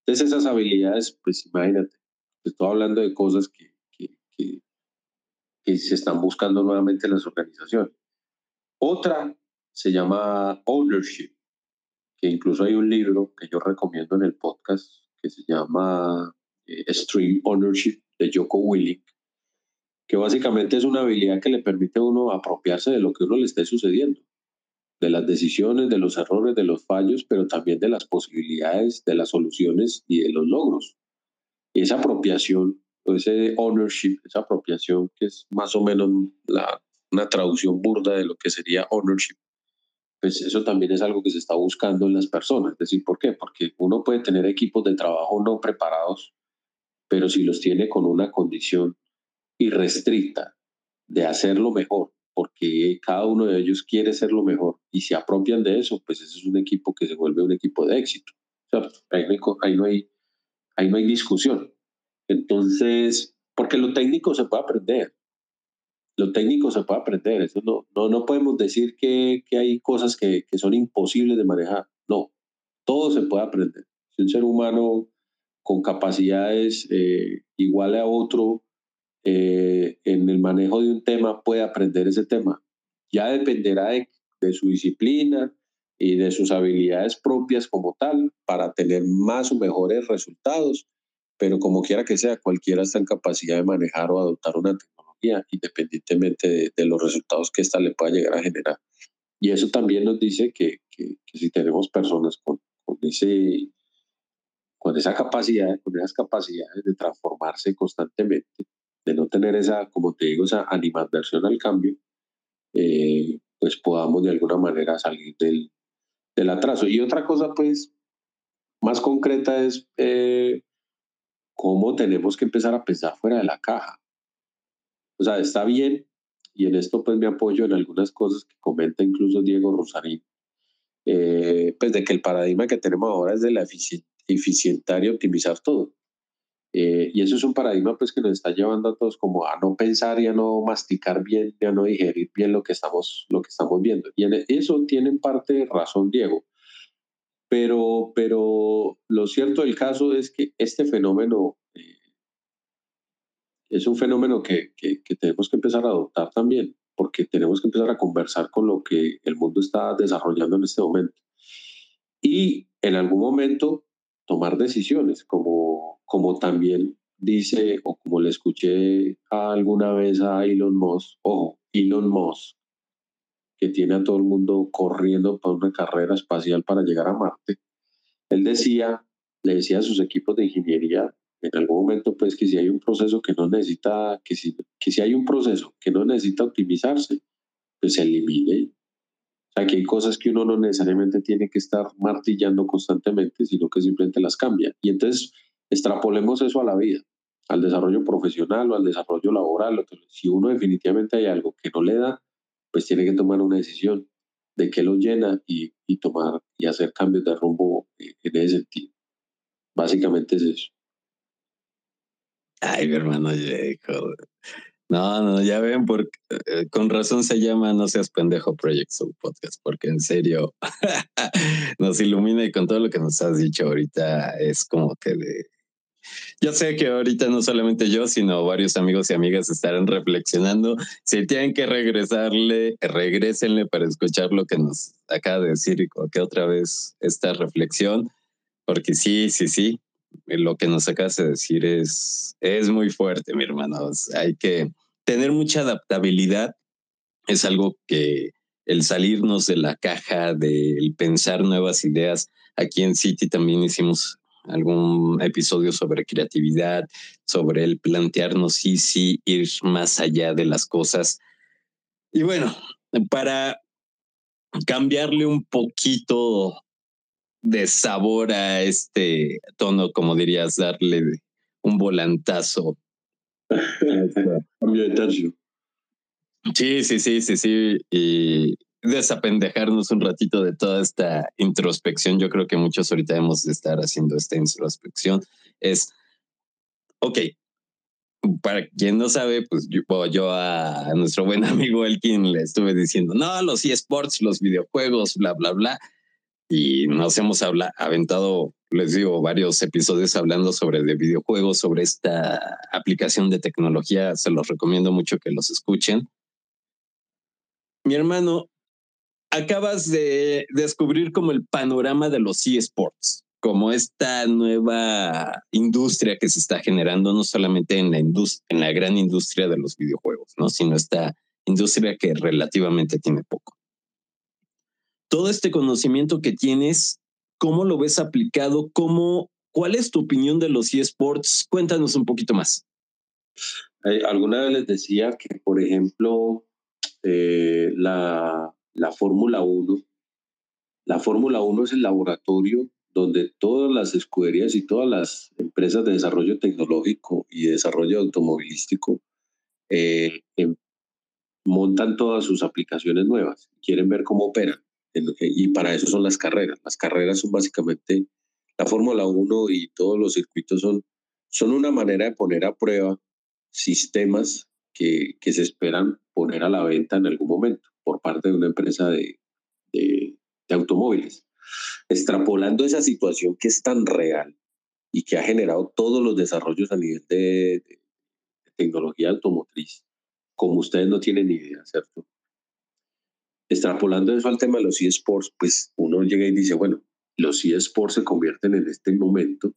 Entonces esas habilidades, pues imagínate, estoy hablando de cosas que, que, que, que se están buscando nuevamente en las organizaciones. Otra se llama ownership, que incluso hay un libro que yo recomiendo en el podcast que se llama eh, Stream Ownership de Joko Willing, que básicamente es una habilidad que le permite a uno apropiarse de lo que uno le esté sucediendo, de las decisiones, de los errores, de los fallos, pero también de las posibilidades, de las soluciones y de los logros. Esa apropiación, ese ownership, esa apropiación que es más o menos la, una traducción burda de lo que sería ownership, pues eso también es algo que se está buscando en las personas. Es decir, ¿por qué? Porque uno puede tener equipos de trabajo no preparados, pero si los tiene con una condición irrestricta de hacerlo mejor, porque cada uno de ellos quiere ser lo mejor y se apropian de eso, pues ese es un equipo que se vuelve un equipo de éxito. O sea, ahí no hay, ahí no hay discusión. Entonces, porque lo técnico se puede aprender, lo técnico se puede aprender. Eso no, no, no podemos decir que, que hay cosas que, que, son imposibles de manejar. No, todo se puede aprender. Si un ser humano con capacidades eh, iguales a otro eh, en el manejo de un tema puede aprender ese tema, ya dependerá de, de su disciplina y de sus habilidades propias como tal para tener más o mejores resultados. Pero como quiera que sea, cualquiera está en capacidad de manejar o adoptar una tecnología independientemente de, los resultados que ésta le pueda llegar a generar. Y eso también nos dice que, que, si tenemos personas con, con, ese, con esa capacidad, con esas capacidades de transformarse constantemente, de no tener esa, como te digo, esa animadversión al cambio, eh, pues podamos de alguna manera salir del, del atraso. Y otra cosa, pues, más concreta es eh, cómo tenemos que empezar a pensar fuera de la caja. O sea, está bien, y en esto pues me apoyo en algunas cosas que comenta incluso Diego Rosarín, eh, pues de que el paradigma que tenemos ahora es de la eficientar y optimizar todo. Eh, y eso es un paradigma pues que nos está llevando a todos como a no pensar y a no masticar bien, y a no digerir bien lo que estamos, lo que estamos viendo. Y en eso tiene en parte razón Diego. Pero, pero lo cierto del caso es que este fenómeno eh, es un fenómeno que, que, tenemos que empezar a adoptar también, porque tenemos que empezar a conversar con lo que el mundo está desarrollando en este momento. Y en algún momento tomar decisiones, como, como también dice, o como le escuché alguna vez a Elon Musk, ojo, Elon Musk, que tiene a todo el mundo corriendo para una carrera espacial para llegar a Marte, él decía, le decía a sus equipos de ingeniería, en algún momento, pues que si hay un proceso que no necesita, que si, que si hay un proceso que no necesita optimizarse, pues se elimine. O sea, que hay cosas que uno no necesariamente tiene que estar martillando constantemente, sino que simplemente las cambia. Y entonces extrapolemos eso a la vida, al desarrollo profesional o al desarrollo laboral. Si uno definitivamente hay algo que no le da, pues tiene que tomar una decisión de qué lo llena y, y tomar y hacer cambios de rumbo en ese sentido. Básicamente es eso. Ay, mi hermano No, no, ya ven, porque, eh, con razón se llama No seas pendejo Project Soul Podcast, porque en serio nos ilumina y con todo lo que nos has dicho ahorita es como que de... Yo sé que ahorita no solamente yo, sino varios amigos y amigas estarán reflexionando. Si tienen que regresarle, regresenle para escuchar lo que nos acaba de decir y que otra vez esta reflexión, porque sí, sí, sí, lo que nos acabas de decir es, es muy fuerte, mi hermano. Hay que tener mucha adaptabilidad es algo que el salirnos de la caja, del pensar nuevas ideas, aquí en City también hicimos algún episodio sobre creatividad, sobre el plantearnos sí, sí, ir más allá de las cosas. Y bueno, para cambiarle un poquito de sabor a este tono, como dirías, darle un volantazo. Sí, sí, sí, sí, sí. Y desapendejarnos un ratito de toda esta introspección. Yo creo que muchos ahorita hemos de estar haciendo esta introspección. Es, ok, para quien no sabe, pues yo, a nuestro buen amigo Elkin le estuve diciendo, no, los eSports, los videojuegos, bla, bla, bla. Y nos hemos habla, aventado, les digo, varios episodios hablando sobre de videojuegos, sobre esta aplicación de tecnología. Se los recomiendo mucho que los escuchen. Mi hermano, acabas de descubrir como el panorama de los eSports, como esta nueva industria que se está generando, no solamente en la, en la gran industria de los videojuegos, ¿no? sino esta industria que relativamente tiene poco. Todo este conocimiento que tienes, ¿cómo lo ves aplicado? ¿Cómo, ¿Cuál es tu opinión de los eSports? Cuéntanos un poquito más. Eh, alguna vez les decía que, por ejemplo, eh, la, la Fórmula 1. La Fórmula 1 es el laboratorio donde todas las escuderías y todas las empresas de desarrollo tecnológico y desarrollo automovilístico eh, em, montan todas sus aplicaciones nuevas, quieren ver cómo operan. Y para eso son las carreras. Las carreras son básicamente la Fórmula 1 y todos los circuitos son, son una manera de poner a prueba sistemas que, que se esperan poner a la venta en algún momento por parte de una empresa de, de, automóviles. Extrapolando esa situación que es tan real y que ha generado todos los desarrollos a nivel de, de, tecnología automotriz, como ustedes no tienen ni idea, ¿cierto? Extrapolando eso al tema de los eSports, pues uno llega y dice, bueno, los eSports se convierten en este momento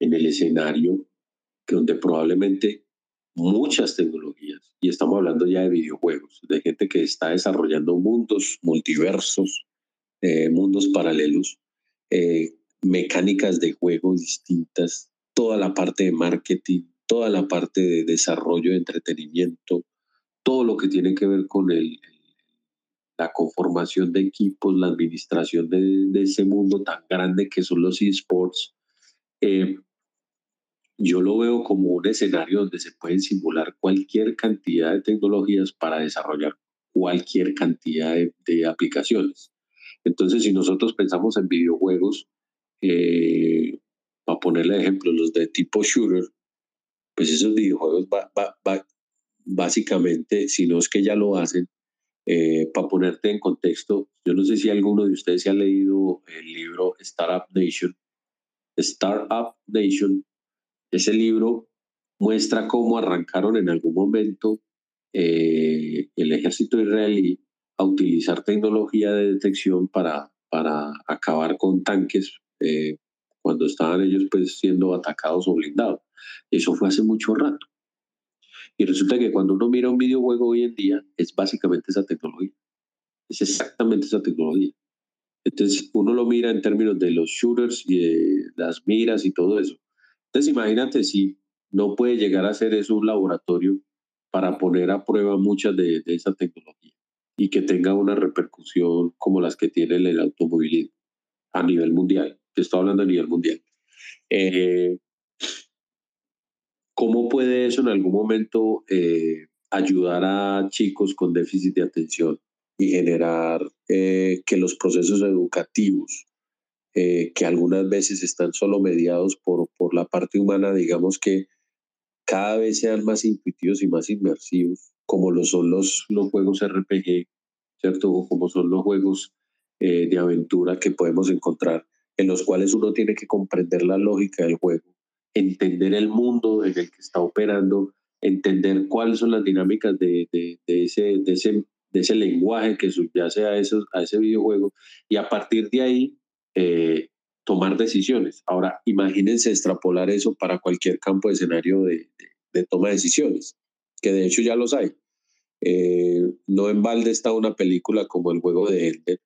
en el escenario que donde probablemente muchas tecnologías, y estamos hablando ya de videojuegos, de gente que está desarrollando mundos, multiversos, eh, mundos paralelos, eh, mecánicas de juego distintas, toda la parte de marketing, toda la parte de desarrollo de entretenimiento, todo lo que tiene que ver con el, la conformación de equipos, la administración de, ese mundo tan grande que son los esports. Eh, yo lo veo como un escenario donde se pueden simular cualquier cantidad de tecnologías para desarrollar cualquier cantidad de, aplicaciones. Entonces, si nosotros pensamos en videojuegos, eh, para ponerle ejemplo, los de tipo shooter, pues esos videojuegos básicamente, si no es que ya lo hacen, eh, para ponerte en contexto, yo no sé si alguno de ustedes ha leído el libro Startup Nation. Startup Nation ese libro muestra cómo arrancaron en algún momento eh, el ejército israelí a utilizar tecnología de detección para, para acabar con tanques eh, cuando estaban ellos pues siendo atacados o blindados. Eso fue hace mucho rato. Y resulta que cuando uno mira un videojuego hoy en día, es básicamente esa tecnología. Es exactamente esa tecnología. Entonces uno lo mira en términos de los shooters y de las miras y todo eso. Entonces imagínate si no puede llegar a ser eso un laboratorio para poner a prueba muchas de, esa tecnología y que tenga una repercusión como las que tiene el automovilismo a nivel mundial. Te estoy hablando a nivel mundial. Eh, ¿Cómo puede eso en algún momento eh, ayudar a chicos con déficit de atención y generar eh, que los procesos educativos eh, que algunas veces están solo mediados por, por la parte humana, digamos que cada vez sean más intuitivos y más inmersivos, como lo son los, los juegos RPG, ¿cierto? O como son los juegos eh, de aventura que podemos encontrar, en los cuales uno tiene que comprender la lógica del juego, entender el mundo en el que está operando, entender cuáles son las dinámicas de, de, de ese, de, ese, de ese lenguaje que subyace a, esos, a ese videojuego, y a partir de ahí eh, tomar decisiones. Ahora, imagínense extrapolar eso para cualquier campo de escenario de, toma de decisiones. que de hecho ya los hay. Eh, no en balde está una película como El juego de Elder,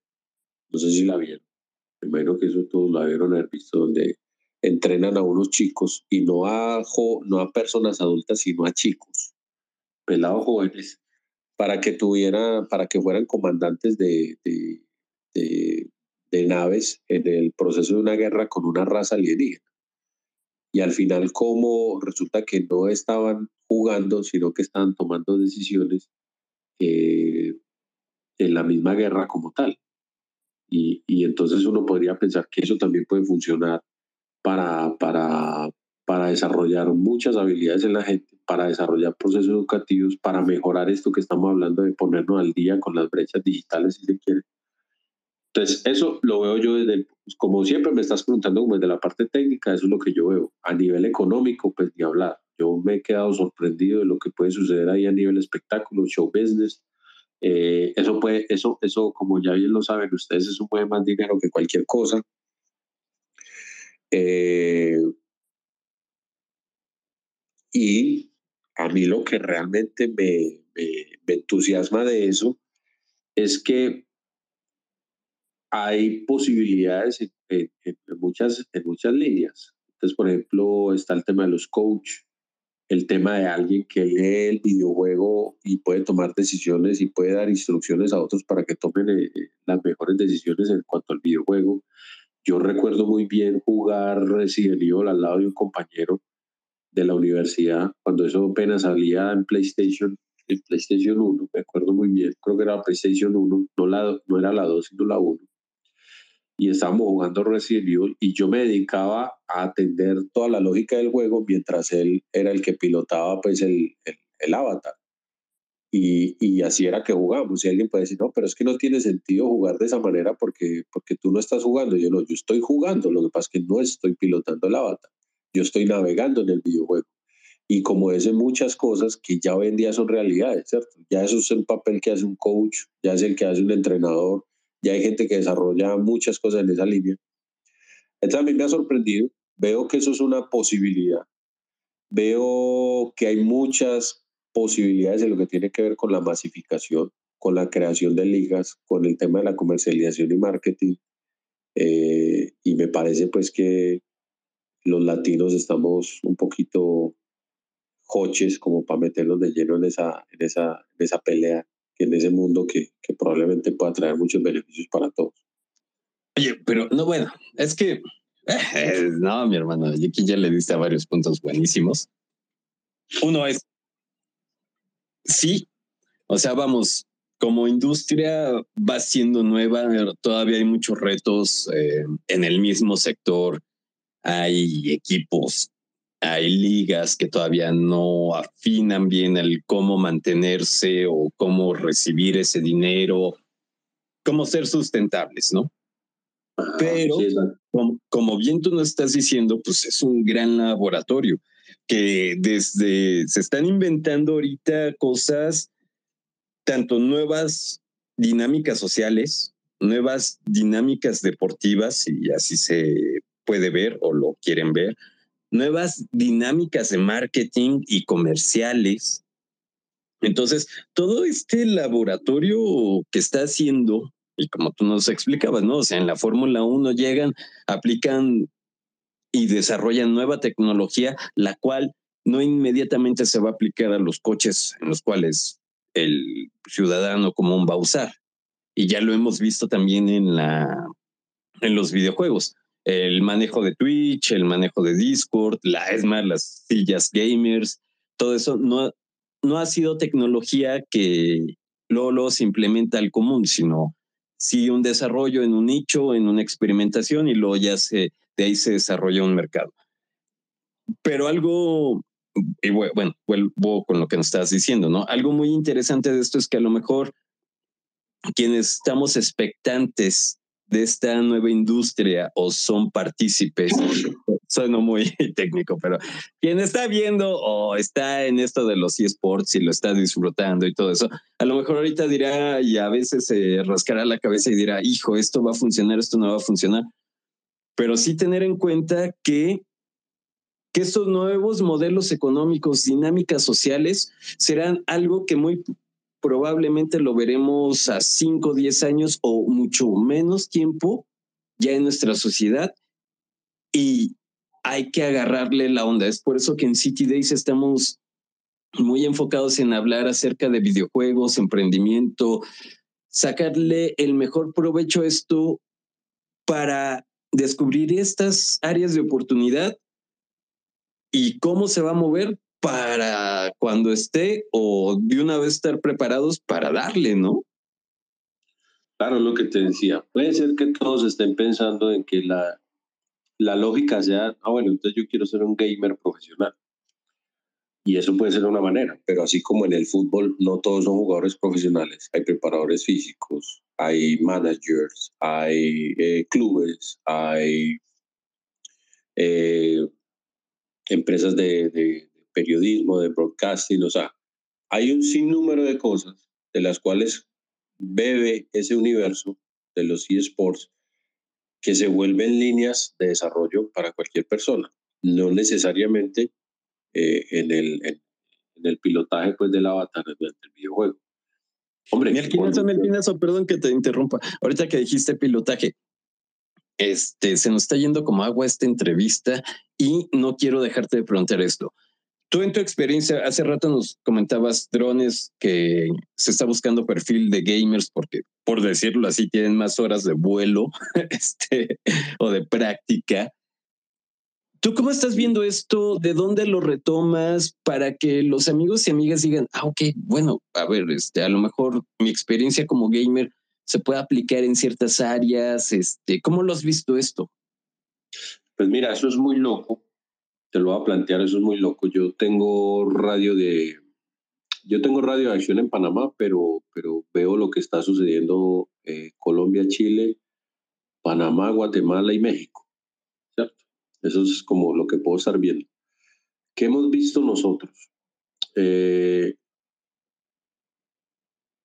no sé si la vieron, primero que eso todos la vieron haber visto, donde entrenan a unos chicos y no a, no a personas adultas, sino a chicos, pelados jóvenes, para que tuvieran, para que fueran comandantes de, de, de, de naves en el proceso de una guerra con una raza alienígena y al final como resulta que no estaban jugando, sino que estaban tomando decisiones eh, en la misma guerra como tal. Y, y, entonces uno podría pensar que eso también puede funcionar para, para, para desarrollar muchas habilidades en la gente, para desarrollar procesos educativos, para mejorar esto que estamos hablando de ponernos al día con las brechas digitales, si se quiere. Entonces, eso lo veo yo desde, pues, como siempre me estás preguntando como desde la parte técnica, eso es lo que yo veo. A nivel económico, pues ni hablar. Yo me he quedado sorprendido de lo que puede suceder ahí a nivel espectáculo, show business. Eh, eso puede, eso, eso, como ya bien lo saben ustedes, eso mueve más dinero que cualquier cosa. Eh, y a mí lo que realmente me, me entusiasma de eso es que hay posibilidades en, muchas, en muchas líneas. Entonces, por ejemplo, está el tema de los coach, el tema de alguien que lee el videojuego y puede tomar decisiones y puede dar instrucciones a otros para que tomen eh, eh, las mejores decisiones en cuanto al videojuego. Yo recuerdo muy bien jugar Resident Evil al lado de un compañero de la universidad, cuando eso apenas salía en PlayStation, en PlayStation 1, me acuerdo muy bien, creo que era PlayStation 1, no, la, no era la 2, sino la 1 y estábamos jugando Resident Evil y yo me dedicaba a atender toda la lógica del juego mientras él era el que pilotaba pues el, el, avatar. Y, y, así era que jugábamos. Y alguien puede decir, no, pero es que no tiene sentido jugar de esa manera porque, porque tú no estás jugando. Yo no, yo estoy jugando, lo que pasa es que no estoy pilotando el avatar. Yo estoy navegando en el videojuego. Y como es en muchas cosas que ya hoy en día son realidades, ¿cierto? Ya eso es el papel que hace un coach, ya es el que hace un entrenador, ya hay gente que desarrolla muchas cosas en esa línea. Entonces a mí me ha sorprendido, veo que eso es una posibilidad, veo que hay muchas posibilidades en lo que tiene que ver con la masificación, con la creación de ligas, con el tema de la comercialización y marketing. Eh, y me parece pues que los latinos estamos un poquito coches como para meternos de lleno en esa, en esa, en esa pelea en ese mundo que, que probablemente pueda traer muchos beneficios para todos. Oye, pero no, bueno, es que, eh, no, mi hermano, aquí ya le diste a varios puntos buenísimos. Uno es, sí, o sea, vamos, como industria va siendo nueva, todavía hay muchos retos eh, en el mismo sector, hay equipos hay ligas que todavía no afinan bien el cómo mantenerse o cómo recibir ese dinero, cómo ser sustentables, ¿no? Pero, como, bien tú nos estás diciendo, pues es un gran laboratorio que desde se están inventando ahorita cosas, tanto nuevas dinámicas sociales, nuevas dinámicas deportivas, y así se puede ver o lo quieren ver, nuevas dinámicas de marketing y comerciales. Entonces, todo este laboratorio que está haciendo, y como tú nos explicabas, ¿no? O sea, en la Fórmula 1 llegan, aplican y desarrollan nueva tecnología, la cual no inmediatamente se va a aplicar a los coches en los cuales el ciudadano común va a usar. Y ya lo hemos visto también en la en los videojuegos el manejo de Twitch, el manejo de Discord, la ESMA, las sillas gamers, todo eso no, no ha sido tecnología que luego, se implementa al común, sino sí un desarrollo en un nicho, en una experimentación y luego ya se, de ahí se desarrolla un mercado. Pero algo, y bueno, vuelvo con lo que nos estabas diciendo, ¿no? Algo muy interesante de esto es que a lo mejor quienes estamos expectantes de esta nueva industria o son partícipes, suena muy técnico, pero quien está viendo o está en esto de los eSports y lo está disfrutando y todo eso, a lo mejor ahorita dirá y a veces se rascará la cabeza y dirá, hijo, esto va a funcionar, esto no va a funcionar. Pero sí tener en cuenta que, que estos nuevos modelos económicos, dinámicas sociales, serán algo que muy probablemente lo veremos a 5 o 10 años o mucho menos tiempo ya en nuestra sociedad y hay que agarrarle la onda. Es por eso que en City Days estamos muy enfocados en hablar acerca de videojuegos, emprendimiento, sacarle el mejor provecho a esto para descubrir estas áreas de oportunidad y cómo se va a mover para cuando esté o de una vez estar preparados para darle, ¿no? Claro, lo que te decía. Puede ser que todos estén pensando en que la, la lógica sea, ah, bueno, entonces yo quiero ser un gamer profesional. Y eso puede ser una manera, pero así como en el fútbol, no todos son jugadores profesionales. Hay preparadores físicos, hay managers, hay eh, clubes, hay eh, empresas de, de, periodismo, de broadcasting, o sea, hay un sinnúmero de cosas de las cuales bebe ese universo de los eSports que se vuelven líneas de desarrollo para cualquier persona, no necesariamente eh, en, el, en, el pilotaje pues, del avatar del videojuego. Hombre, Melquinazo, perdón que te interrumpa. Ahorita que dijiste pilotaje, este, se nos está yendo como agua esta entrevista y no quiero dejarte de preguntar esto. Tú en tu experiencia, hace rato nos comentabas drones que se está buscando perfil de gamers porque, por decirlo así, tienen más horas de vuelo este, o de práctica. ¿Tú cómo estás viendo esto? ¿De dónde lo retomas para que los amigos y amigas digan, ah, ok, bueno, a ver, este, a lo mejor mi experiencia como gamer se puede aplicar en ciertas áreas? Este, ¿Cómo lo has visto esto? Pues mira, eso es muy loco. Te lo voy a plantear, eso es muy loco. Yo tengo radio de, yo tengo radio de acción en Panamá, pero, pero veo lo que está sucediendo en Colombia, Chile, Panamá, Guatemala y México. Eso es como lo que puedo estar viendo. ¿Qué hemos visto nosotros? Eh,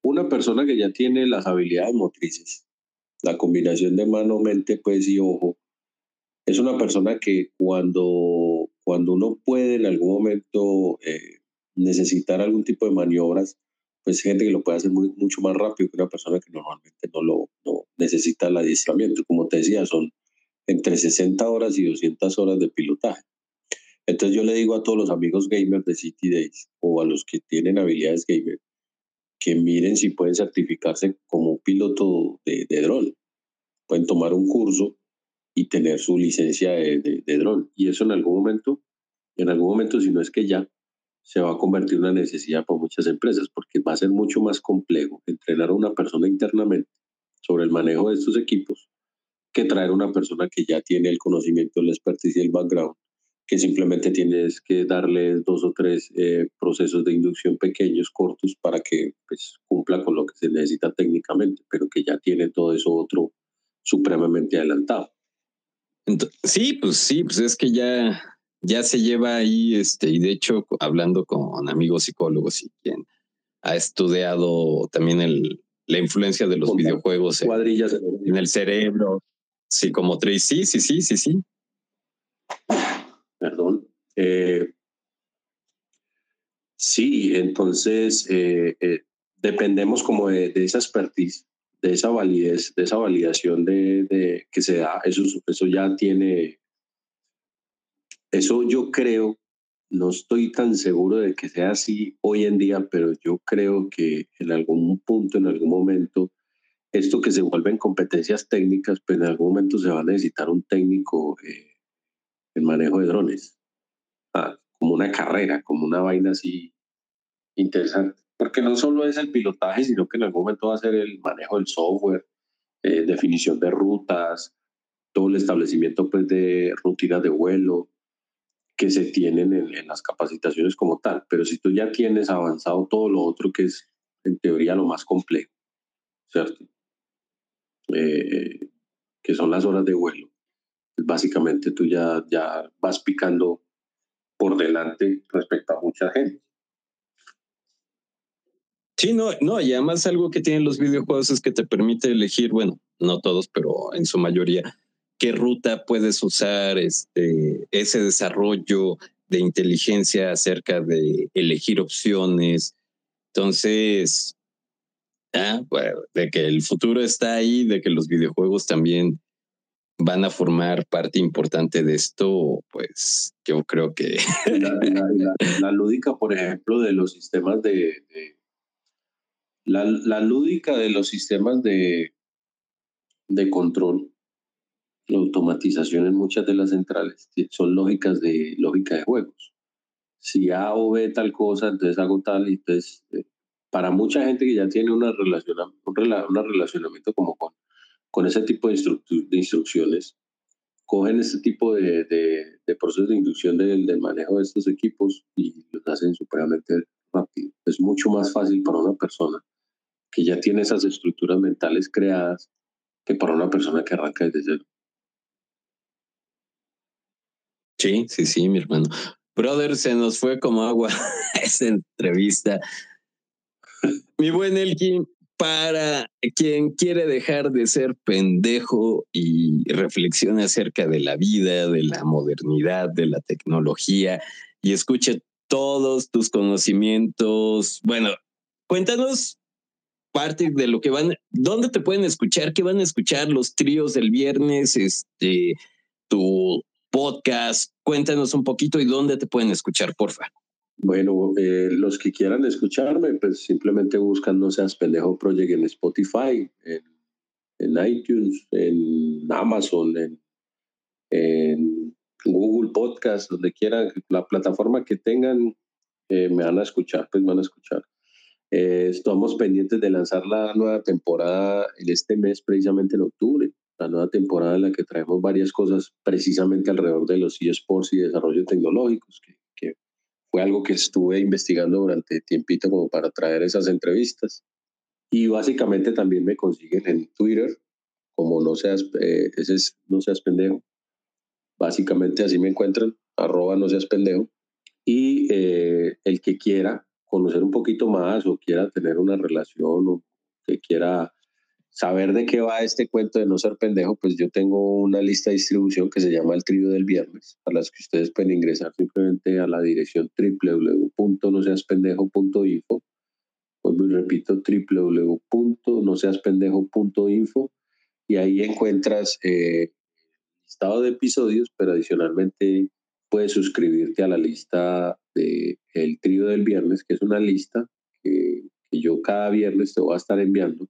una persona que ya tiene las habilidades motrices, la combinación de mano, mente, pues y ojo, es una persona que cuando, cuando uno puede en algún momento eh, necesitar algún tipo de maniobras, pues gente que lo puede hacer mucho más rápido que una persona que normalmente no lo no necesita el adiestramiento. Como te decía, son entre 60 horas y 200 horas de pilotaje. Entonces yo le digo a todos los amigos gamers de City Days o a los que tienen habilidades gamer que miren si pueden certificarse como piloto de, de dron. Pueden tomar un curso y tener su licencia de, de, de dron. Y eso en algún momento, en algún momento, si no es que ya, se va a convertir en una necesidad para muchas empresas, porque va a ser mucho más complejo entrenar a una persona internamente sobre el manejo de estos equipos que traer una persona que ya tiene el conocimiento, la expertise y el background, que simplemente tienes que darle dos o tres eh, procesos de inducción pequeños, cortos, para que pues, cumpla con lo que se necesita técnicamente, pero que ya tiene todo eso otro supremamente adelantado. Sí, pues sí, pues es que ya, ya se lleva ahí, este, y de hecho, hablando con amigos psicólogos y quien ha estudiado también el, la influencia de los videojuegos cuadrillas en el cerebro, Sí, como tres, sí, sí, sí, sí, sí. Perdón. Eh, sí, entonces eh, eh, dependemos como de, esa expertise, de esa validez, de esa validación de, que se da. Eso, eso ya tiene, eso yo creo, no estoy tan seguro de que sea así hoy en día, pero yo creo que en algún punto, en algún momento, esto que se vuelven competencias técnicas, pues en algún momento se va a necesitar un técnico eh, en manejo de drones. Ah, como una carrera, como una vaina así interesante. Porque no solo es el pilotaje, sino que en algún momento va a ser el manejo del software, eh, definición de rutas, todo el establecimiento pues, de rutinas de vuelo que se tienen en, en las capacitaciones como tal. Pero si tú ya tienes avanzado todo lo otro que es en teoría lo más complejo, ¿cierto? Eh, que son las horas de vuelo. Básicamente tú ya, ya vas picando por delante respecto a mucha gente. Sí, no, no, y además algo que tienen los videojuegos es que te permite elegir, bueno, no todos, pero en su mayoría, qué ruta puedes usar, este, ese desarrollo de inteligencia acerca de elegir opciones. Entonces, ah, de que el futuro está ahí, de que los videojuegos también van a formar parte importante de esto, pues yo creo que... La, lúdica, por ejemplo, de los sistemas de... la, la, lúdica de los sistemas de, de control, la automatización en muchas de las centrales, son lógicas de lógica de juegos. Si A o B tal cosa, entonces hago tal, y entonces eh, para mucha gente que ya tiene una relación, un, relacionamiento como con con ese tipo de, de instrucciones, cogen este tipo de, de, procesos de inducción del, del, manejo de estos equipos y los hacen supremamente Es mucho más fácil para una persona que ya tiene esas estructuras mentales creadas que para una persona que arranca desde cero. Sí, sí, sí, mi hermano. Brother, se nos fue como agua esa entrevista. Mi buen Elkin, para quien quiere dejar de ser pendejo y reflexione acerca de la vida, de la modernidad, de la tecnología y escuche todos tus conocimientos. Bueno, cuéntanos parte de lo que van, dónde te pueden escuchar, qué van a escuchar los tríos del viernes, este, tu podcast. Cuéntanos un poquito y dónde te pueden escuchar, porfa. Bueno, eh, los que quieran escucharme, pues simplemente buscan No Seas Pendejo Project en Spotify, en, iTunes, en Amazon, en, en, Google Podcast, donde quieran, la plataforma que tengan, eh, me van a escuchar, pues van a escuchar. Eh, estamos pendientes de lanzar la nueva temporada en este mes, precisamente en octubre, la nueva temporada en la que traemos varias cosas precisamente alrededor de los eSports y desarrollo tecnológicos, que fue algo que estuve investigando durante tiempito como para traer esas entrevistas. Y básicamente también me consiguen en Twitter, como no seas, eh, ese es no seas pendejo. Básicamente así me encuentran, arroba no seas pendejo. Y eh, el que quiera conocer un poquito más o quiera tener una relación o que quiera saber de qué va este cuento de no ser pendejo, pues yo tengo una lista de distribución que se llama el trío del viernes, a las que ustedes pueden ingresar simplemente a la dirección www.noseaspendejo.info. Pues repito, www.noseaspendejo.info y ahí encuentras eh, listado de episodios, pero adicionalmente puedes suscribirte a la lista de el trío del viernes, que es una lista que, yo cada viernes te voy a estar enviando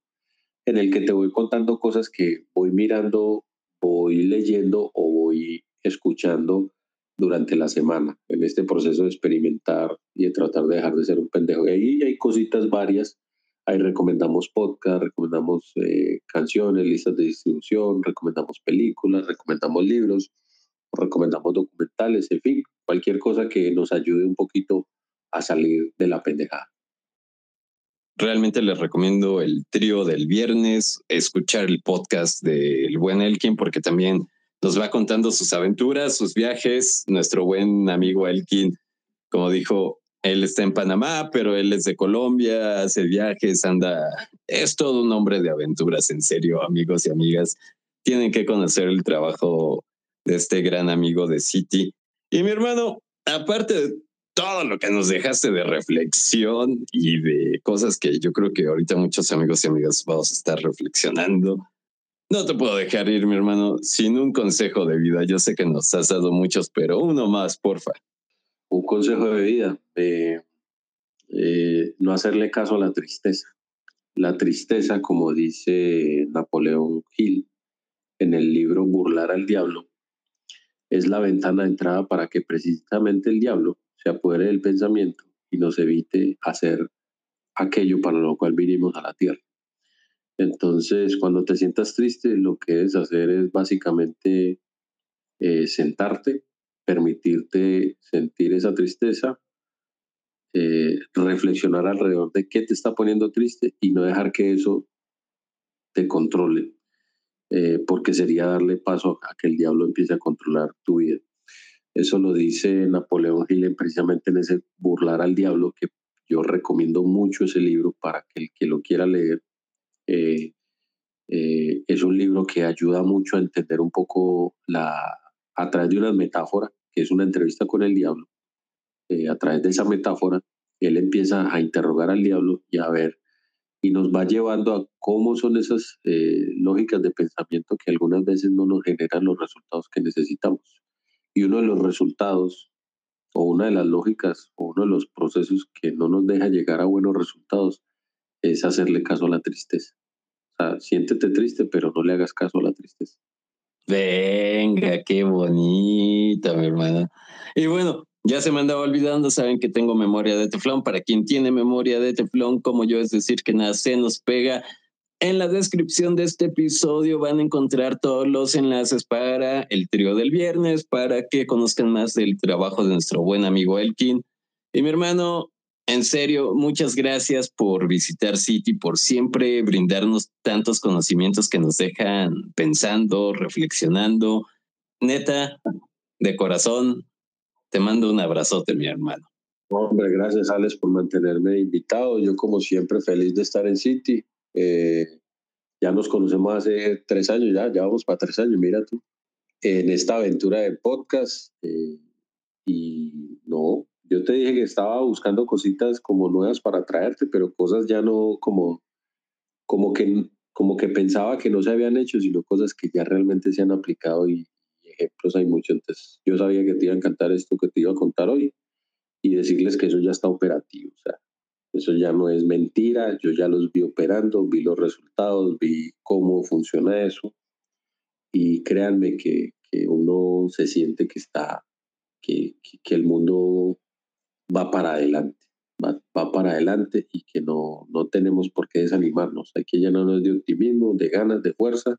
en el que te voy contando cosas que voy mirando, voy leyendo o voy escuchando durante la semana en este proceso de experimentar y de tratar de dejar de ser un pendejo. Y ahí hay cositas varias. Ahí recomendamos podcast, recomendamos eh, canciones, listas de distribución, recomendamos películas, recomendamos libros, recomendamos documentales, en fin, cualquier cosa que nos ayude un poquito a salir de la pendejada. Realmente les recomiendo el trío del viernes, escuchar el podcast del buen Elkin, porque también nos va contando sus aventuras, sus viajes. Nuestro buen amigo Elkin, como dijo, él está en Panamá, pero él es de Colombia, hace viajes, anda. Es todo un hombre de aventuras, en serio, amigos y amigas. Tienen que conocer el trabajo de este gran amigo de City. Y mi hermano, aparte de todo lo que nos dejaste de reflexión y de cosas que yo creo que ahorita muchos amigos y amigas vamos a estar reflexionando. No te puedo dejar ir, mi hermano, sin un consejo de vida. Yo sé que nos has dado muchos, pero uno más, porfa. Un consejo de vida. Eh, eh, no hacerle caso a la tristeza. La tristeza, como dice Napoleón Hill en el libro Burlar al Diablo, es la ventana de entrada para que precisamente el diablo se apodere del pensamiento y nos evite hacer aquello para lo cual vinimos a la tierra. Entonces, cuando te sientas triste, lo que debes hacer es básicamente eh, sentarte, permitirte sentir esa tristeza, eh, reflexionar alrededor de qué te está poniendo triste y no dejar que eso te controle, eh, porque sería darle paso a que el diablo empiece a controlar tu vida. Eso lo dice Napoleón Hill precisamente en ese Burlar al Diablo, que yo recomiendo mucho ese libro para que el que lo quiera leer eh, es un libro que ayuda mucho a entender un poco la, a través de una metáfora, que es una entrevista con el diablo. Eh, a través de esa metáfora, él empieza a interrogar al diablo y a ver, y nos va llevando a cómo son esas eh, lógicas de pensamiento que algunas veces no nos generan los resultados que necesitamos. Y uno de los resultados, o una de las lógicas, o uno de los procesos que no nos deja llegar a buenos resultados, es hacerle caso a la tristeza. O sea, siéntete triste, pero no le hagas caso a la tristeza. Venga, qué bonita, mi hermana. Y bueno, ya se me andaba olvidando, saben que tengo memoria de teflón. Para quien tiene memoria de teflón, como yo, es decir, que nada se nos pega. En la descripción de este episodio van a encontrar todos los enlaces para el trío del viernes, para que conozcan más del trabajo de nuestro buen amigo Elkin. Y mi hermano, en serio, muchas gracias por visitar City, por siempre brindarnos tantos conocimientos que nos dejan pensando, reflexionando. Neta, de corazón, te mando un abrazote, mi hermano. Hombre, gracias, Alex, por mantenerme invitado. Yo, como siempre, feliz de estar en City. Eh, ya nos conocemos hace tres años, ya, ya vamos para tres años, mira tú, en esta aventura de podcast. Eh, y no, yo te dije que estaba buscando cositas como nuevas para traerte, pero cosas ya no como, como, que, como que pensaba que no se habían hecho, sino cosas que ya realmente se han aplicado y, ejemplos hay muchos. Entonces yo sabía que te iba a encantar esto que te iba a contar hoy y decirles que eso ya está operativo. O sea, eso ya no es mentira, yo ya los vi operando, vi los resultados, vi cómo funciona eso y créanme que, que uno se siente que está, que, que el mundo va para adelante, va, para adelante y que no, no tenemos por qué desanimarnos. Hay que llenarnos de optimismo, de ganas, de fuerza,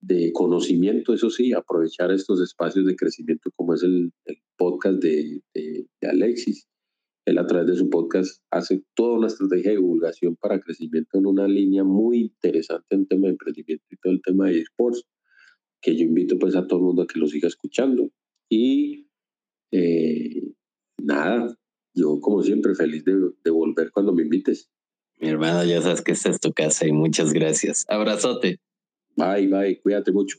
de conocimiento, eso sí, aprovechar estos espacios de crecimiento como es el, podcast de, de, Alexis. Él a través de su podcast hace toda una estrategia de divulgación para crecimiento en una línea muy interesante en tema de emprendimiento y todo el tema de esports, que yo invito pues a todo el mundo a que lo siga escuchando. Y eh, nada, yo como siempre feliz de, volver cuando me invites. Mi hermano, ya sabes que esta es tu casa y muchas gracias. Abrazote. Bye, bye, cuídate mucho.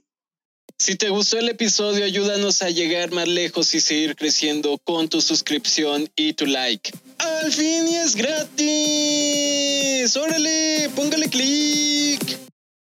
Si te gustó el episodio, ayúdanos a llegar más lejos y seguir creciendo con tu suscripción y tu like. ¡Al fin y es gratis! ¡Órale! ¡Póngale clic!